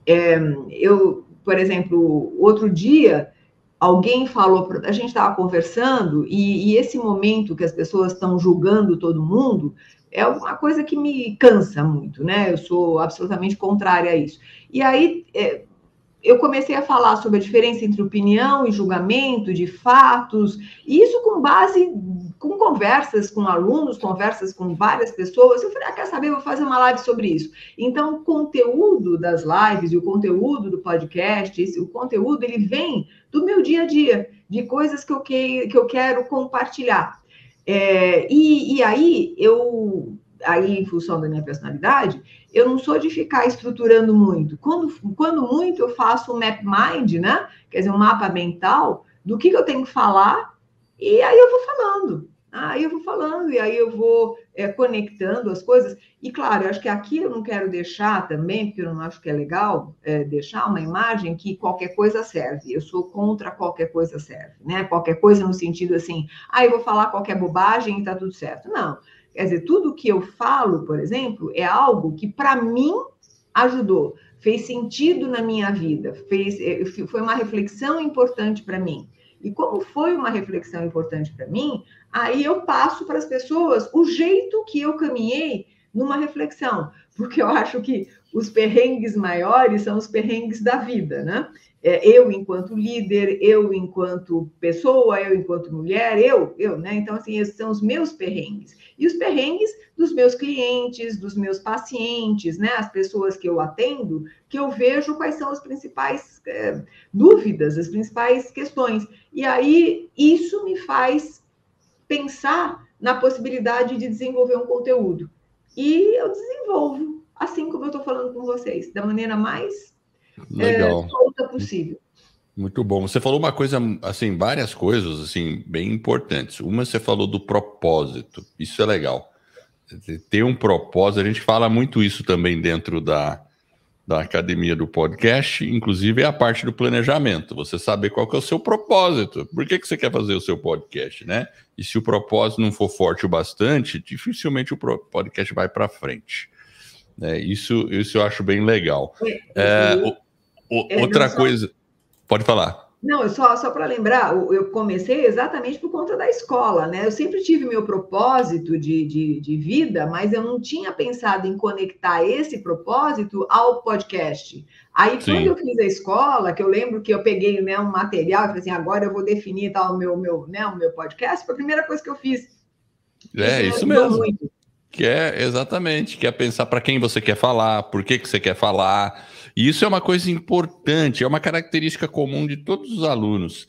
É, eu, por exemplo, outro dia, alguém falou, a gente estava conversando, e, e esse momento que as pessoas estão julgando todo mundo, é uma coisa que me cansa muito, né? Eu sou absolutamente contrária a isso. E aí é, eu comecei a falar sobre a diferença entre opinião e julgamento de fatos, e isso com base com conversas com alunos, conversas com várias pessoas. Eu falei, ah, quer saber? vou fazer uma live sobre isso. Então, o conteúdo das lives e o conteúdo do podcast, esse, o conteúdo ele vem do meu dia a dia, de coisas que eu, que, que eu quero compartilhar. É, e, e aí, eu, aí em função da minha personalidade, eu não sou de ficar estruturando muito. Quando, quando muito, eu faço um map mind, né? Quer dizer, um mapa mental do que, que eu tenho que falar, e aí eu vou falando. Aí eu vou falando, e aí eu vou é, conectando as coisas. E claro, eu acho que aqui eu não quero deixar também, porque eu não acho que é legal é, deixar uma imagem que qualquer coisa serve. Eu sou contra qualquer coisa serve, né? Qualquer coisa no sentido assim, ah, eu vou falar qualquer bobagem e tá tudo certo. Não. Quer dizer, tudo que eu falo, por exemplo, é algo que para mim ajudou, fez sentido na minha vida, fez, é, foi uma reflexão importante para mim. E como foi uma reflexão importante para mim, aí eu passo para as pessoas o jeito que eu caminhei numa reflexão, porque eu acho que os perrengues maiores são os perrengues da vida, né? É, eu enquanto líder, eu enquanto pessoa, eu enquanto mulher, eu, eu, né? Então, assim, esses são os meus perrengues. E os perrengues dos meus clientes, dos meus pacientes, né? As pessoas que eu atendo, que eu vejo quais são as principais é, dúvidas, as principais questões. E aí, isso me faz pensar na possibilidade de desenvolver um conteúdo. E eu desenvolvo, assim como eu estou falando com vocês, da maneira mais Legal. É, solta possível. Muito bom. Você falou uma coisa, assim, várias coisas, assim, bem importantes. Uma, você falou do propósito. Isso é legal. Ter um propósito, a gente fala muito isso também dentro da, da academia do podcast, inclusive é a parte do planejamento. Você saber qual que é o seu propósito. Por que, que você quer fazer o seu podcast, né? E se o propósito não for forte o bastante, dificilmente o podcast vai para frente. É, isso, isso eu acho bem legal. É, o, o, é, outra coisa. Pode falar. Não, só, só para lembrar, eu comecei exatamente por conta da escola, né? Eu sempre tive meu propósito de, de, de, vida, mas eu não tinha pensado em conectar esse propósito ao podcast. Aí, Sim. quando eu fiz a escola, que eu lembro que eu peguei né, um material e falei assim, agora eu vou definir tal, o, meu, meu, né, o meu podcast, foi a primeira coisa que eu fiz. É, isso, isso mesmo. Muito. Que é, exatamente, que é pensar para quem você quer falar, por que, que você quer falar e isso é uma coisa importante, é uma característica comum de todos os alunos.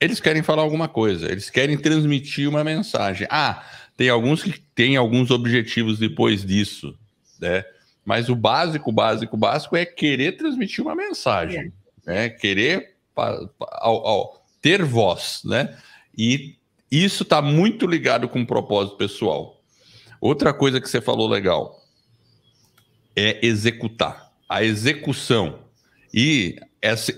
Eles querem falar alguma coisa, eles querem transmitir uma mensagem. Ah, tem alguns que têm alguns objetivos depois disso, né? Mas o básico, básico, básico é querer transmitir uma mensagem, né? Querer ao, ao, ter voz, né? E isso está muito ligado com o propósito pessoal. Outra coisa que você falou legal é executar a execução e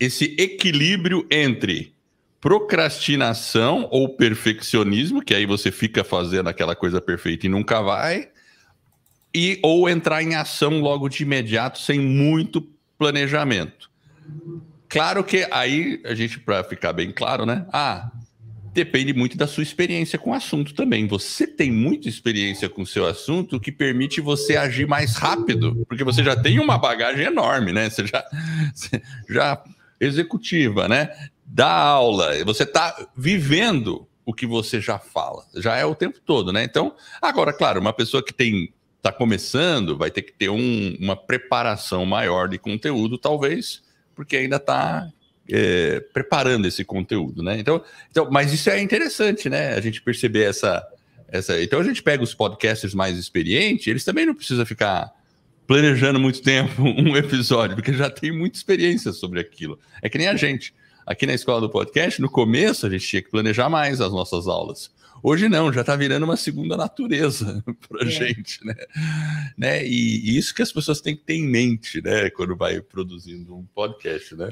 esse equilíbrio entre procrastinação ou perfeccionismo, que aí você fica fazendo aquela coisa perfeita e nunca vai, e ou entrar em ação logo de imediato sem muito planejamento. Claro que aí a gente, para ficar bem claro, né? Ah, depende muito da sua experiência com o assunto também. Você tem muita experiência com o seu assunto que permite você agir mais rápido, porque você já tem uma bagagem enorme, né? Você já, já executiva, né? Dá aula, você está vivendo o que você já fala, já é o tempo todo, né? Então, agora, claro, uma pessoa que tem está começando vai ter que ter um, uma preparação maior de conteúdo, talvez, porque ainda está é, preparando esse conteúdo, né? Então, então, mas isso é interessante, né? A gente perceber essa, essa. Então a gente pega os podcasters mais experientes, eles também não precisam ficar planejando muito tempo [LAUGHS] um episódio, porque já tem muita experiência sobre aquilo. É que nem a gente. Aqui na escola do podcast, no começo a gente tinha que planejar mais as nossas aulas. Hoje não, já está virando uma segunda natureza [LAUGHS] para a é. gente, né? né? E, e, isso que as pessoas têm que ter em mente, né? Quando vai produzindo um podcast, né?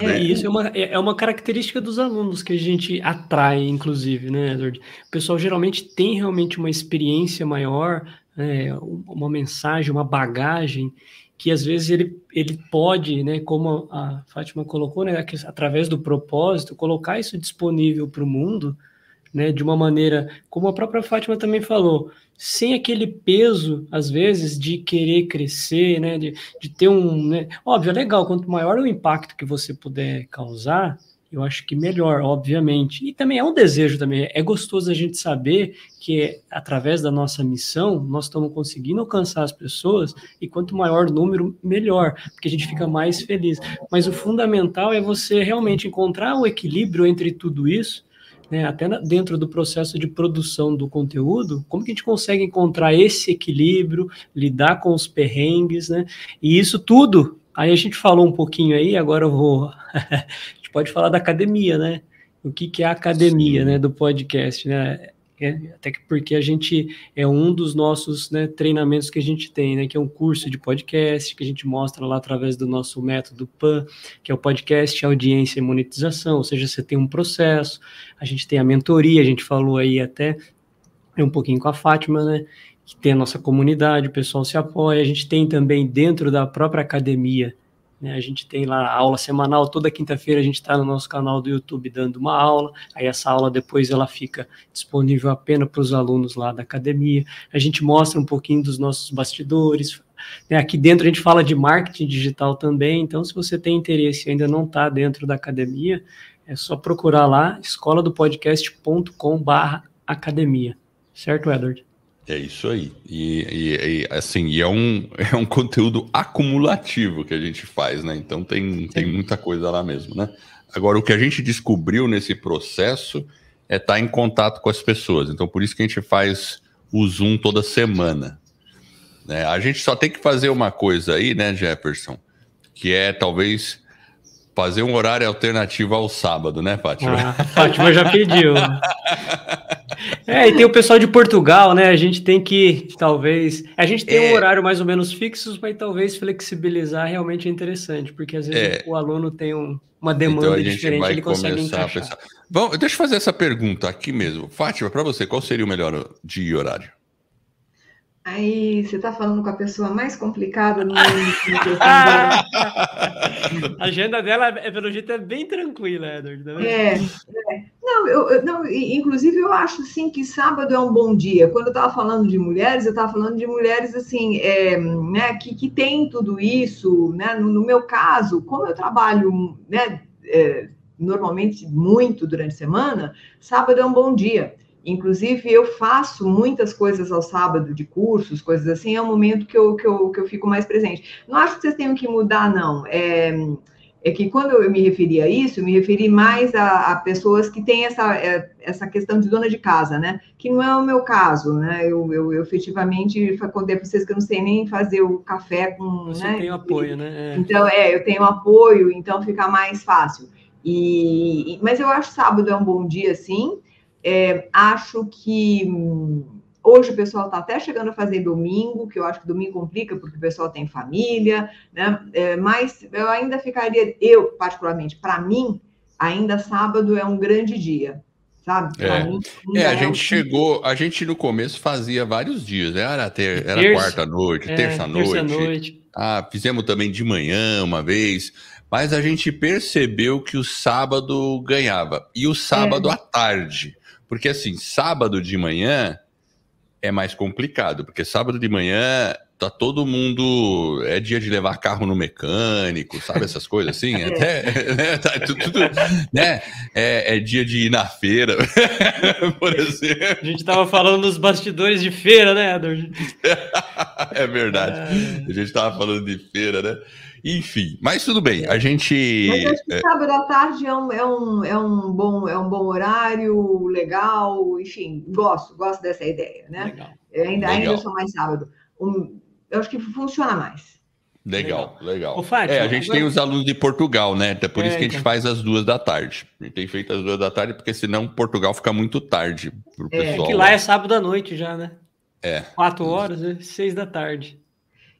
É, né? isso é uma, é, é uma característica dos alunos que a gente atrai, inclusive, né, Edward? O pessoal geralmente tem realmente uma experiência maior, é, uma mensagem, uma bagagem que às vezes ele, ele pode, né, como a Fátima colocou, né, através do propósito, colocar isso disponível para o mundo, né, de uma maneira, como a própria Fátima também falou, sem aquele peso, às vezes, de querer crescer, né? De, de ter um. Né? Óbvio, é legal, quanto maior o impacto que você puder causar, eu acho que melhor, obviamente. E também é um desejo também. É gostoso a gente saber que, através da nossa missão, nós estamos conseguindo alcançar as pessoas, e quanto maior o número, melhor, porque a gente fica mais feliz. Mas o fundamental é você realmente encontrar o equilíbrio entre tudo isso né, até dentro do processo de produção do conteúdo, como que a gente consegue encontrar esse equilíbrio, lidar com os perrengues, né? E isso tudo, aí a gente falou um pouquinho aí, agora eu vou. [LAUGHS] a gente pode falar da academia, né? O que, que é a academia, né, do podcast, né? É, até que porque a gente é um dos nossos né, treinamentos que a gente tem, né, que é um curso de podcast que a gente mostra lá através do nosso método PAN, que é o podcast, audiência e monetização, ou seja, você tem um processo, a gente tem a mentoria, a gente falou aí até um pouquinho com a Fátima, né, que tem a nossa comunidade, o pessoal se apoia, a gente tem também dentro da própria academia né? A gente tem lá aula semanal, toda quinta-feira a gente está no nosso canal do YouTube dando uma aula, aí essa aula depois ela fica disponível apenas para os alunos lá da academia. A gente mostra um pouquinho dos nossos bastidores. Né? Aqui dentro a gente fala de marketing digital também, então se você tem interesse e ainda não está dentro da academia, é só procurar lá escola podcast.com/barra academia. Certo, Edward? É isso aí. E, e, e, assim, e é um, [LAUGHS] é um conteúdo acumulativo que a gente faz, né? Então tem, tem muita coisa lá mesmo, né? Agora, o que a gente descobriu nesse processo é estar tá em contato com as pessoas. Então, por isso que a gente faz o Zoom toda semana. Né? A gente só tem que fazer uma coisa aí, né, Jefferson? Que é talvez fazer um horário alternativo ao sábado, né, Fátima? Ah, Fátima já pediu. [LAUGHS] É, e tem o pessoal de Portugal, né? A gente tem que, talvez. A gente tem é... um horário mais ou menos fixo, mas talvez flexibilizar realmente é interessante, porque às vezes é... o aluno tem um, uma demanda então diferente, ele consegue encaixar. Bom, deixa eu fazer essa pergunta aqui mesmo. Fátima, para você, qual seria o melhor dia e horário? Aí você está falando com a pessoa mais complicada no [LAUGHS] mundo. [LAUGHS] a agenda dela, é, pelo jeito, é bem tranquila, Edward. Tá é, é. Não, eu, não, inclusive eu acho assim que sábado é um bom dia. Quando eu estava falando de mulheres, eu estava falando de mulheres assim, é, né, que, que tem tudo isso, né? No, no meu caso, como eu trabalho, né, é, normalmente muito durante a semana, sábado é um bom dia. Inclusive, eu faço muitas coisas ao sábado de cursos, coisas assim, é o momento que eu, que eu, que eu fico mais presente. Não acho que vocês tenham que mudar, não. É, é que quando eu me referi a isso, eu me referi mais a, a, pessoas que têm essa, é, essa questão de dona de casa, né? Que não é o meu caso, né? Eu, eu, eu efetivamente contei para vocês que eu não sei nem fazer o café com. Você né? tem apoio, né? É. Então, é, eu tenho apoio, então fica mais fácil. E, mas eu acho sábado é um bom dia, sim. É, acho que hum, hoje o pessoal está até chegando a fazer domingo, que eu acho que domingo complica porque o pessoal tem família, né? É, mas eu ainda ficaria, eu particularmente, para mim, ainda sábado é um grande dia. Sabe? É, mim, é a é gente chegou, a gente no começo fazia vários dias, né? era, ter, era quarta-noite, é, terça-noite. Terça Ah, fizemos também de manhã uma vez, mas a gente percebeu que o sábado ganhava. E o sábado é. à tarde. Porque assim, sábado de manhã é mais complicado, porque sábado de manhã tá todo mundo. É dia de levar carro no mecânico, sabe? Essas coisas assim. [LAUGHS] É. Até, né, tá, tudo, tudo, né? É, é, dia de ir na feira, [LAUGHS] por exemplo. A gente tava falando nos bastidores de feira, né, Edward? [LAUGHS] é verdade. É. A gente tava falando de feira, né? Enfim, mas tudo bem, a gente. Mas acho que sábado à tarde é um, é, um, é, um bom, é um bom horário, legal, enfim, gosto, gosto dessa ideia, né? Legal. Ainda, legal. ainda sou mais sábado. Um, eu acho que funciona mais. Legal, legal. legal. Fátima, é, a gente agora... tem os alunos de Portugal, né? Até por é, isso que a gente então. faz às duas da tarde. A gente tem feito às duas da tarde, porque senão Portugal fica muito tarde pro é, pessoal. É que lá é sábado à noite já, né? É. Quatro horas, né? seis da tarde.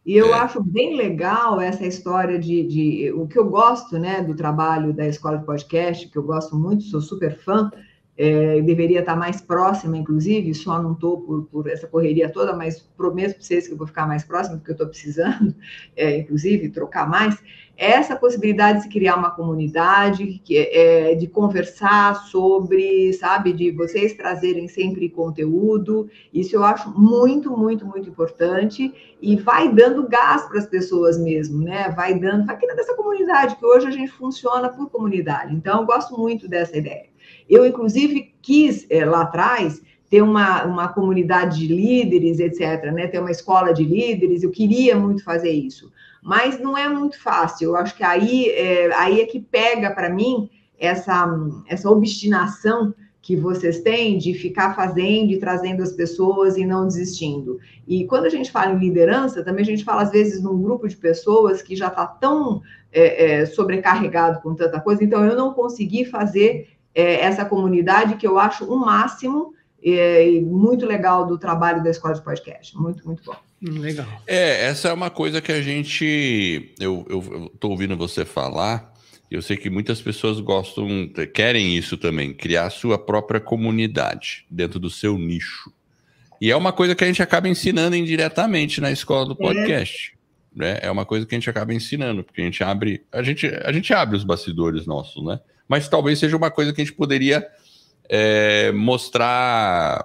E eu é. acho bem legal essa história de, de, O que eu gosto né, do trabalho da Escola de Podcast, que eu gosto muito, sou super fã, é, deveria estar mais próxima, inclusive, só não estou por, por, essa correria toda, mas prometo para vocês que eu vou ficar mais próxima, porque eu estou precisando, [LAUGHS] é, inclusive, trocar mais. Essa possibilidade de se criar uma comunidade, que, é, de conversar sobre, sabe, de vocês trazerem sempre conteúdo, isso eu acho muito, muito, muito importante e vai dando gás para as pessoas mesmo, né? Vai dando, vai criando essa comunidade, que hoje a gente funciona por comunidade. Então, eu gosto muito dessa ideia. Eu, inclusive, quis é, lá atrás ter uma, uma comunidade de líderes, etc., né? ter uma escola de líderes, eu queria muito fazer isso, mas não é muito fácil. Eu acho que aí é, aí é que pega para mim essa, essa obstinação que vocês têm de ficar fazendo e trazendo as pessoas e não desistindo. E quando a gente fala em liderança, também a gente fala, às vezes, num grupo de pessoas que já está tão é, é, sobrecarregado com tanta coisa, então eu não consegui fazer é, essa comunidade que eu acho o máximo é, e muito legal do trabalho da Escola de Podcast. Muito, muito bom. Hum, legal. É, essa é uma coisa que a gente. Eu, eu, tô ouvindo você falar. Eu sei que muitas pessoas gostam, querem isso também, criar a sua própria comunidade dentro do seu nicho. E é uma coisa que a gente acaba ensinando indiretamente na escola do é. podcast. É. Né? É uma coisa que a gente acaba ensinando, porque a gente abre, a gente, a gente abre os bastidores nossos, né? mas talvez seja uma coisa que a gente poderia é, mostrar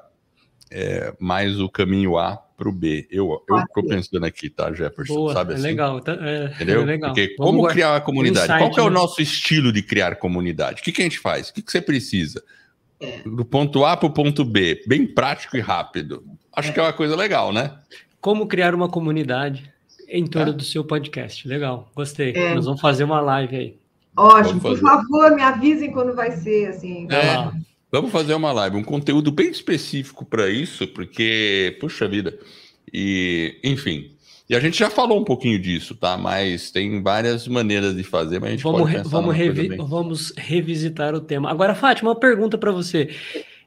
é, mais o caminho A para o B. Eu estou pensando aqui, tá, Jefferson? Boa, sabe é assim? legal, tá, é, Entendeu? É legal. Porque Vamos como criar uma comunidade? Insight, Qual que é o né? nosso estilo de criar comunidade? O que, que a gente faz? O que, que você precisa? É. Do ponto A para o ponto B, bem prático e rápido. Acho é. que é uma coisa legal, né? Como criar uma comunidade em torno é. do seu podcast. Legal, gostei. Nós vamos fazer uma live aí. Ótimo, por favor, me avisem quando vai ser, assim. É, vamos fazer uma live, um conteúdo bem específico para isso, porque, puxa vida, e, enfim, e a gente já falou um pouquinho disso, tá? Mas tem várias maneiras de fazer, mas a gente vamos pode pensar vamos, revi vamos revisitar o tema. Agora, Fátima, uma pergunta para você.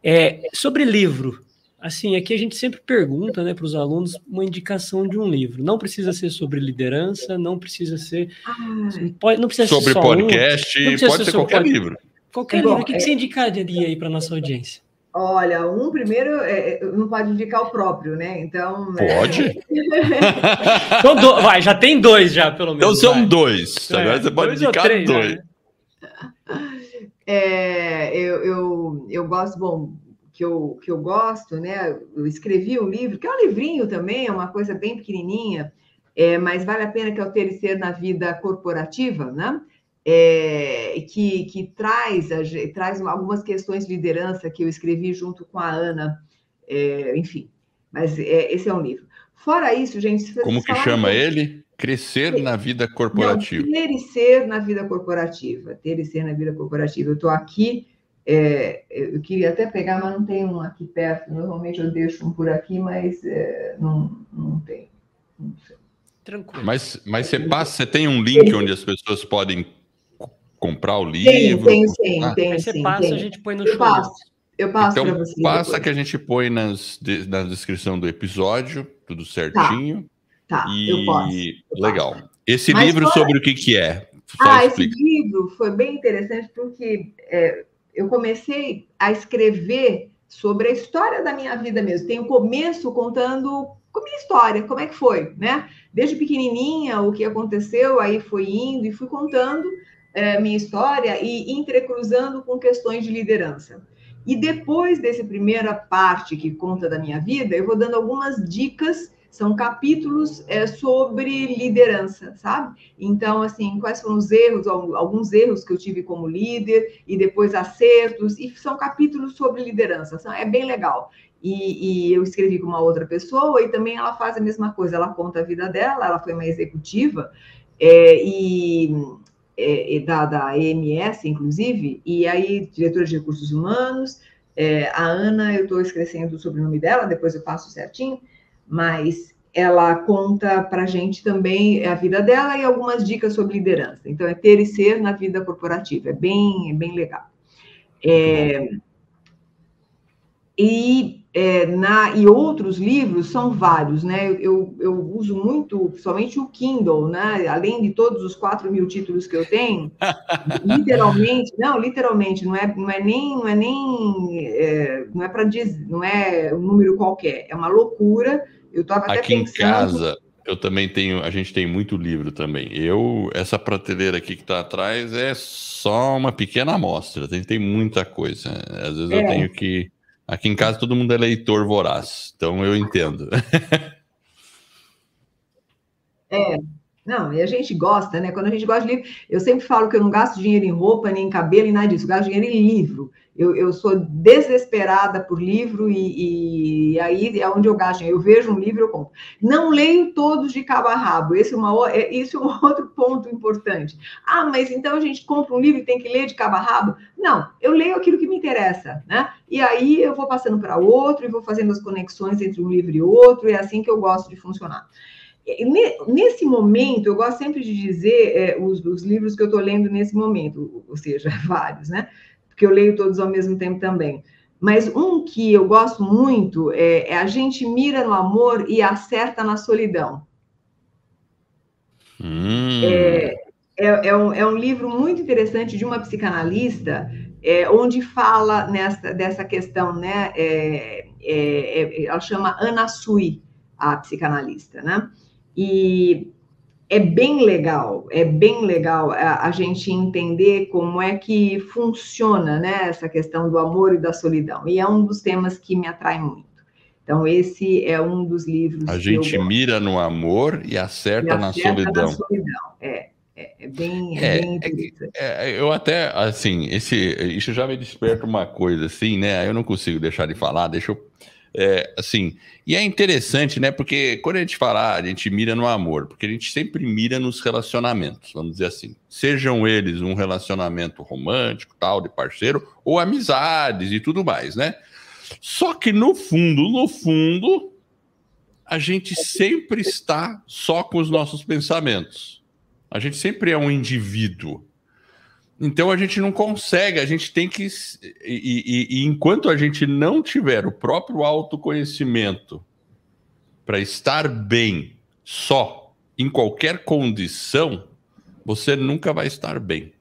É, sobre livro, Assim, aqui a gente sempre pergunta né, para os alunos uma indicação de um livro. Não precisa ser sobre liderança, não precisa ser. Pode, não precisa sobre ser podcast, um, pode ser, ser qualquer livro. Qualquer Bom, livro. O que, é... que você indicaria aí para nossa audiência? Olha, um primeiro é, é, não pode indicar o próprio, né? Então. É, pode. [LAUGHS] então, do... vai, já tem dois já, pelo menos. Então são vai. dois. Agora é, você pode dois indicar três, dois. Né? É, eu, eu, eu gosto, bom, que eu, que eu gosto, né? Eu escrevi um livro, que é um livrinho também, é uma coisa bem pequenininha, é, mas vale a pena que é o Ter Ser na Vida Corporativa, né? É, que, que traz, traz algumas questões de liderança que eu escrevi junto com a Ana, é, enfim, mas é, esse é um livro. Fora isso, gente... Como que chama ele? Crescer na vida corporativa. Não, ter e ser na vida corporativa. Ter e ser na vida corporativa. Eu estou aqui é, eu queria até pegar, mas não tem um aqui perto. Normalmente eu deixo um por aqui, mas é, não, não tem. Não Tranquilo. Mas, mas você passa, você tem um link onde as pessoas podem comprar o livro? Tem, tem, sim, ah. tem. você passa, tem. a gente põe no eu Passo. Eu passo então, você passa depois. que a gente põe nas, na descrição do episódio, tudo certinho. Tá, tá e... eu posso. Eu Legal. Esse Mas livro fora... sobre o que, que é? Só ah, explica. esse livro foi bem interessante porque é, eu comecei a escrever sobre a história da minha vida mesmo. Tem o começo contando com a minha história, como é que foi, né? Desde pequenininha, o que aconteceu, aí foi indo e fui contando é, minha história e entrecruzando com questões de liderança. E depois dessa primeira parte que conta da minha vida, eu vou dando algumas dicas são capítulos é, sobre liderança, sabe? Então, assim, quais foram os erros, alguns erros que eu tive como líder, e depois acertos, e são capítulos sobre liderança. É bem legal. E, e, eu escrevi com uma outra pessoa, e também ela faz a mesma coisa, ela conta a vida dela, ela foi uma executiva, é, e é, da, da EMS, inclusive, e aí, diretora de recursos humanos, é, a Ana, eu estou esquecendo o sobrenome dela, depois eu passo certinho, mas ela conta para a gente também a vida dela e algumas dicas sobre liderança. Então, é ter e ser na vida corporativa. É bem, é bem legal. É, e, é, na, e outros livros são vários, né? Eu, eu uso muito, principalmente o Kindle, né? Além de todos os 4 mil títulos que eu tenho, [LAUGHS] literalmente, não, literalmente, não é, não é nem, não é nem, é, não é para dizer, não é um número qualquer, é uma loucura eu estava até Aqui pensando... em casa, eu também tenho, a gente tem muito livro também. Eu, essa prateleira aqui que está atrás é só uma pequena amostra, tem, tem muita coisa. Às vezes é. eu tenho que. Aqui em casa todo mundo é leitor voraz, então eu entendo. [LAUGHS] É, não, e a gente gosta, né? Quando a gente gosta de livro, eu sempre falo que eu não gasto dinheiro em roupa, nem em cabelo, nem nada disso, eu gasto dinheiro em livro. Eu, eu sou desesperada por livro e, e, aí é onde eu gasto. Eu vejo um livro, eu compro. Não leio todos de cabo a rabo. Esse é, uma, é, isso é um [LAUGHS] outro ponto importante. Ah, mas então a gente compra um livro e tem que ler de cabo a rabo? Não, eu leio aquilo que me interessa, né? E aí eu vou passando para outro e vou fazendo as conexões entre um livro e outro, e é assim que eu gosto de funcionar. Nesse momento, eu gosto sempre de dizer é, os, os, livros que eu estou lendo nesse momento, ou seja, [LAUGHS] vários, né? Porque eu leio todos ao mesmo tempo também. Mas um que eu gosto muito é, é A gente mira no amor e acerta na solidão. Hum. É, é, é, um, é um livro muito interessante de uma psicanalista, é, onde fala nessa, dessa questão, né? É, é, é ela chama Ana Sui, a psicanalista, né? E é bem legal, é bem legal a, a, gente entender como é que funciona né, essa questão do amor e da solidão. E é um dos temas que me atrai muito. Então, esse é um dos livros. A gente mira no amor e acerta, e acerta na solidão. Na solidão. É, é, é bem, é, é bem é, é, eu até, assim, esse, isso já me desperta uma coisa, assim, né? Eu não consigo deixar de falar, deixa eu é, assim, e é interessante, né? Porque quando a gente fala, ah, a gente mira no amor, porque a gente sempre mira nos relacionamentos, vamos dizer assim. Sejam eles um relacionamento romântico, tal, de parceiro, ou amizades e tudo mais, né? Só que no fundo, no fundo, a gente sempre está só com os nossos pensamentos. A gente sempre é um indivíduo. Então a gente não consegue, a gente tem que. E, e, e enquanto a gente não tiver o próprio autoconhecimento para estar bem só, em qualquer condição, você nunca vai estar bem.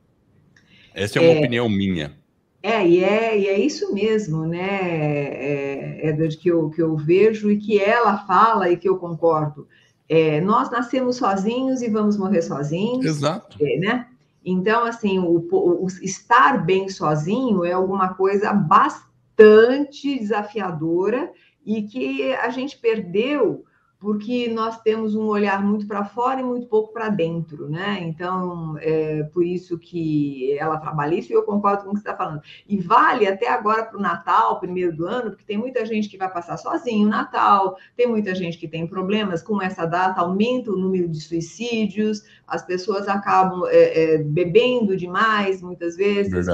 Essa é uma é, opinião minha. É e, é, e é isso mesmo, né, é, Edward, que eu, que eu vejo e que ela fala e que eu concordo. É, nós nascemos sozinhos e vamos morrer sozinhos. Exato. É, né? Então, assim, o, o, estar bem sozinho é alguma coisa bastante desafiadora e que a gente perdeu porque nós temos um olhar muito para fora e muito pouco para dentro, né? Então, é por isso que ela trabalha isso e eu concordo com o que você está falando. E vale até agora para o Natal, primeiro do ano, porque tem muita gente que vai passar sozinho o Natal, tem muita gente que tem problemas com essa data, aumenta o número de suicídios, as pessoas acabam é, é, bebendo demais, muitas vezes,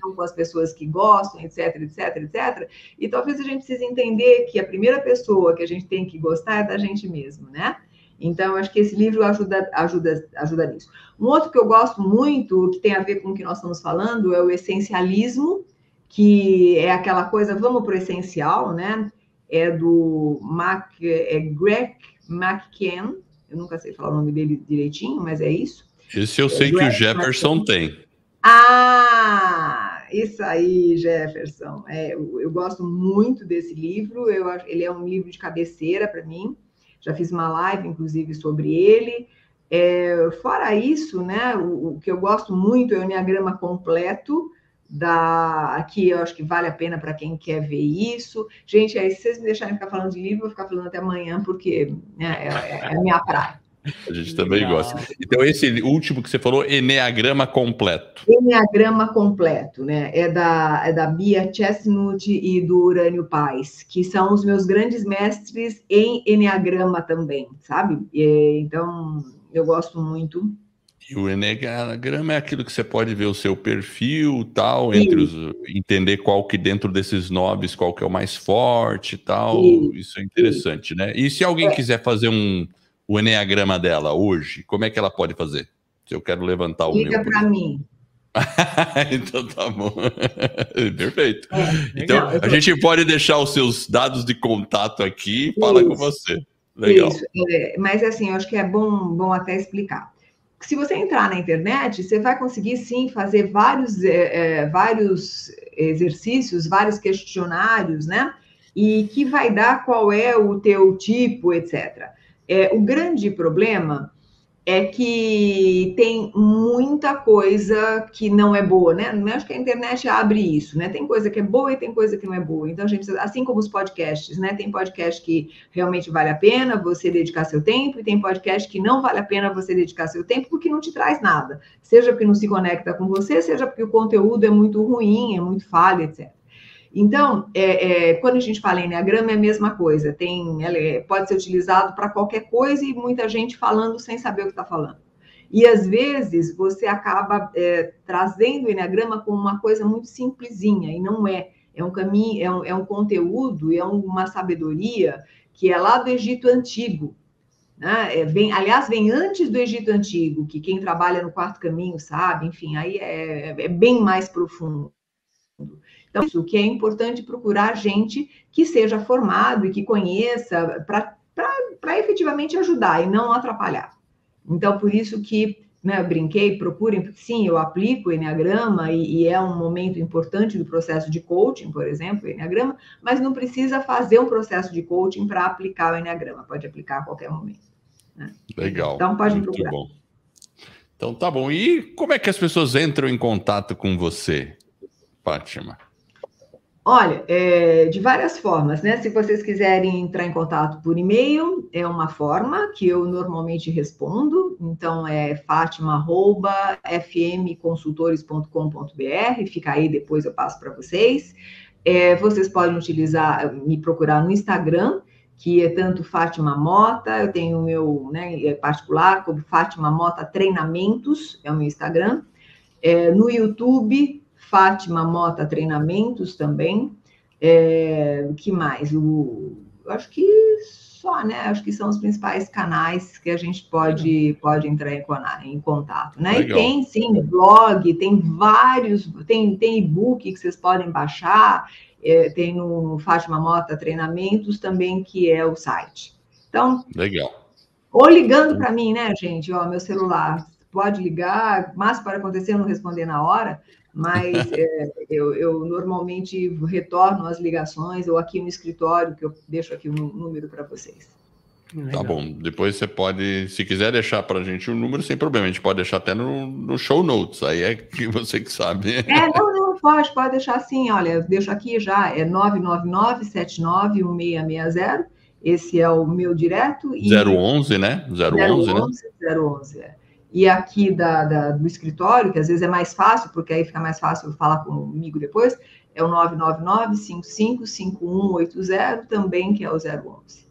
com as pessoas que gostam, etc, etc, etc. E talvez a gente precise entender que a primeira pessoa que a gente tem que gostar é da gente mesmo, né? Então, acho que esse livro ajuda, ajuda, ajuda nisso. Um outro que eu gosto muito, que tem a ver com o que nós estamos falando, é o essencialismo, que é aquela coisa, vamos para o essencial, né? É do Mac, é Greg McKen, eu nunca sei falar o nome dele direitinho, mas é isso. Esse eu sei é que o Jefferson tem. Ah, isso aí, Jefferson. É, eu, eu, gosto muito desse livro. Eu, ele é um livro de cabeceira para mim. Já fiz uma live, inclusive, sobre ele. É, fora isso, né, o, o, que eu gosto muito é o Enneagrama completo, da aqui eu acho que vale a pena para quem quer ver isso. Gente, aí se vocês me deixarem ficar falando de livro, eu vou ficar falando até amanhã, porque né, é, é, a minha praia. A gente também Legal. gosta. Então, esse último que você falou, Enneagrama completo. Enneagrama completo, né? É da, é da Bia Chestnut e do Urânio Paz, que são os meus grandes mestres em Enneagrama também, sabe? E, então, eu gosto muito. E o Enneagrama é aquilo que você pode ver o seu perfil, tal, entre os, entender qual que dentro desses nobres, qual que é o mais forte, tal. Isso, Isso é interessante, né? E se alguém é. quiser fazer um o Enneagrama dela hoje, como é que ela pode fazer? Se eu quero levantar o Liga meu. Para mim. [LAUGHS] então tá bom. [LAUGHS] Perfeito. É, então, a gente pode deixar os seus dados de contato aqui e fala com você. Legal. Isso, é, mas assim, eu acho que é bom, bom até explicar. Se você entrar na internet, você vai conseguir sim fazer vários, é, é vários exercícios, vários questionários, né? E que vai dar qual é o teu tipo, etc. É, o grande problema é que tem muita coisa que não é boa, né? Eu acho que a internet abre isso, né? Tem coisa que é boa e tem coisa que não é boa. Então, a gente assim como os podcasts, né? Tem podcast que realmente vale a pena você dedicar seu tempo, e tem podcast que não vale a pena você dedicar seu tempo porque não te traz nada. Seja porque não se conecta com você, seja porque o conteúdo é muito ruim, é muito falho, etc. Então, é, é, quando a gente fala em Enneagrama, é a mesma coisa. Tem, é, pode ser utilizado para qualquer coisa e muita gente falando sem saber o que está falando. E às vezes você acaba é, trazendo o Enneagrama como uma coisa muito simplesinha, e não é. É um caminho, é um, é um conteúdo, é uma sabedoria que é lá do Egito Antigo. Né? É, vem, aliás, vem antes do Egito Antigo, que quem trabalha no quarto caminho sabe, enfim, aí é, é bem mais profundo. Então, isso que é importante procurar gente que seja formado e que conheça para efetivamente ajudar e não atrapalhar. Então, por isso que né, brinquei, procurem, porque sim, eu aplico o Enneagrama e, e, é um momento importante do processo de coaching, por exemplo, o Enneagrama, mas não precisa fazer um processo de coaching para aplicar o Enneagrama, pode aplicar a qualquer momento. Né? Legal. Então pode Muito procurar. Bom. Então tá bom. E como é que as pessoas entram em contato com você, Fátima? Olha, é, de várias formas, né? Se vocês quiserem entrar em contato por e-mail, é uma forma que eu normalmente respondo. Então, é fatima.fmconsultores.com.br. Fica aí, depois eu passo para vocês. É, vocês podem utilizar, me procurar no Instagram, que é tanto Fátima Mota, eu tenho o meu né, é particular, como Fátima Mota Treinamentos, é o meu Instagram. É, no YouTube, Fátima Mota Treinamentos também. É, que mais? O, acho que só, né? Acho que são os principais canais que a gente pode, pode entrar em, em contato, né? Legal. E tem sim blog, tem vários, tem, tem e-book que vocês podem baixar, é, tem no Fátima Mota Treinamentos também, que é o site. Então. Legal. Ou ligando para mim, né, gente? Ó, meu celular. Pode ligar, mas para acontecer eu não responder na hora, mas [LAUGHS] é, eu, eu, normalmente retorno as ligações ou aqui no escritório, que eu deixo aqui o um número para vocês. Tá bom. Depois você pode, se quiser deixar para a gente o um número, sem problema. A gente pode deixar até no, no, show notes. Aí é que [LAUGHS] você que sabe. É, não, não, pode, pode deixar assim. Olha, deixo aqui já, é 999-791660. Esse é o meu direto. E... 011, né? 011, 011 né? 011, é e aqui da, da, do escritório, que às vezes é mais fácil, porque aí fica mais fácil falar comigo depois, é o 999-555180, também que é o 011.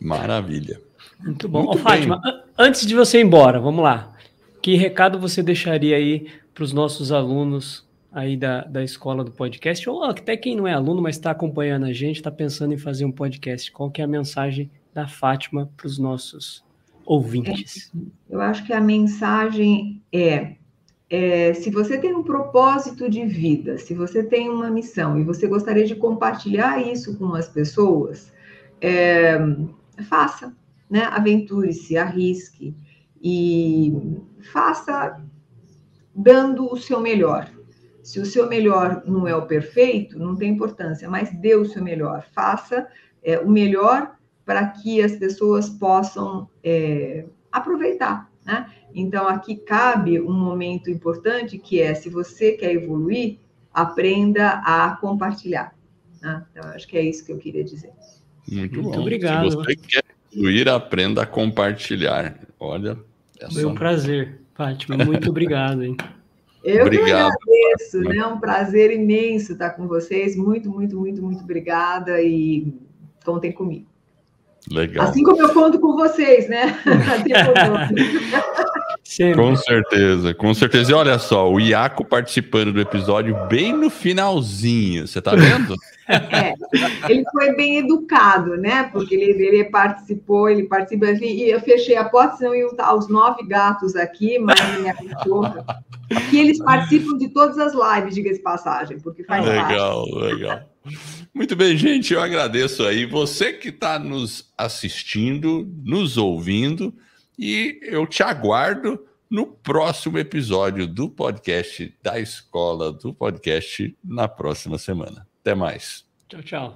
Maravilha. Muito bom. Muito Ô, Fátima, antes de você ir embora, vamos lá. Que recado você deixaria aí para os nossos alunos aí da, da escola do podcast, ou até quem não é aluno, mas está acompanhando a gente, está pensando em fazer um podcast? Qual que é a mensagem da Fátima para os nossos ouvintes? Eu acho que a mensagem é, é, se você tem um propósito de vida, se você tem uma missão e você gostaria de compartilhar isso com as pessoas, é, faça, né? Aventure-se, arrisque e faça dando o seu melhor. Se o seu melhor não é o perfeito, não tem importância, mas dê o seu melhor, faça é, o melhor para que as pessoas possam é, aproveitar. Né? Então, aqui cabe um momento importante que é: se você quer evoluir, aprenda a compartilhar. Né? Então, acho que é isso que eu queria dizer. Muito, Muito obrigado. Se você quer evoluir, aprenda a compartilhar. Olha. Essa... Foi um prazer, Fátima. Muito obrigado. Hein? [LAUGHS] Eu obrigado. que agradeço, né? É um prazer imenso estar com vocês. Muito, muito, muito, muito obrigada e contem comigo. Legal. Assim como eu conto com vocês, né? [LAUGHS] com certeza, com certeza. E olha só, o Iaco participando do episódio bem no finalzinho, você tá vendo? [LAUGHS] É, ele foi bem educado, né? Porque ele, ele participou, ele participa, e eu fechei a porta, senão iam estar os nove gatos aqui, mas minha cachorra. Que eles participam de todas as lives, diga-se passagem, porque faz Legal, parte. legal. Muito bem, gente, eu agradeço aí você que está nos assistindo, nos ouvindo, e eu te aguardo no próximo episódio do podcast da Escola do Podcast na próxima semana. Até mais. Tchau, tchau.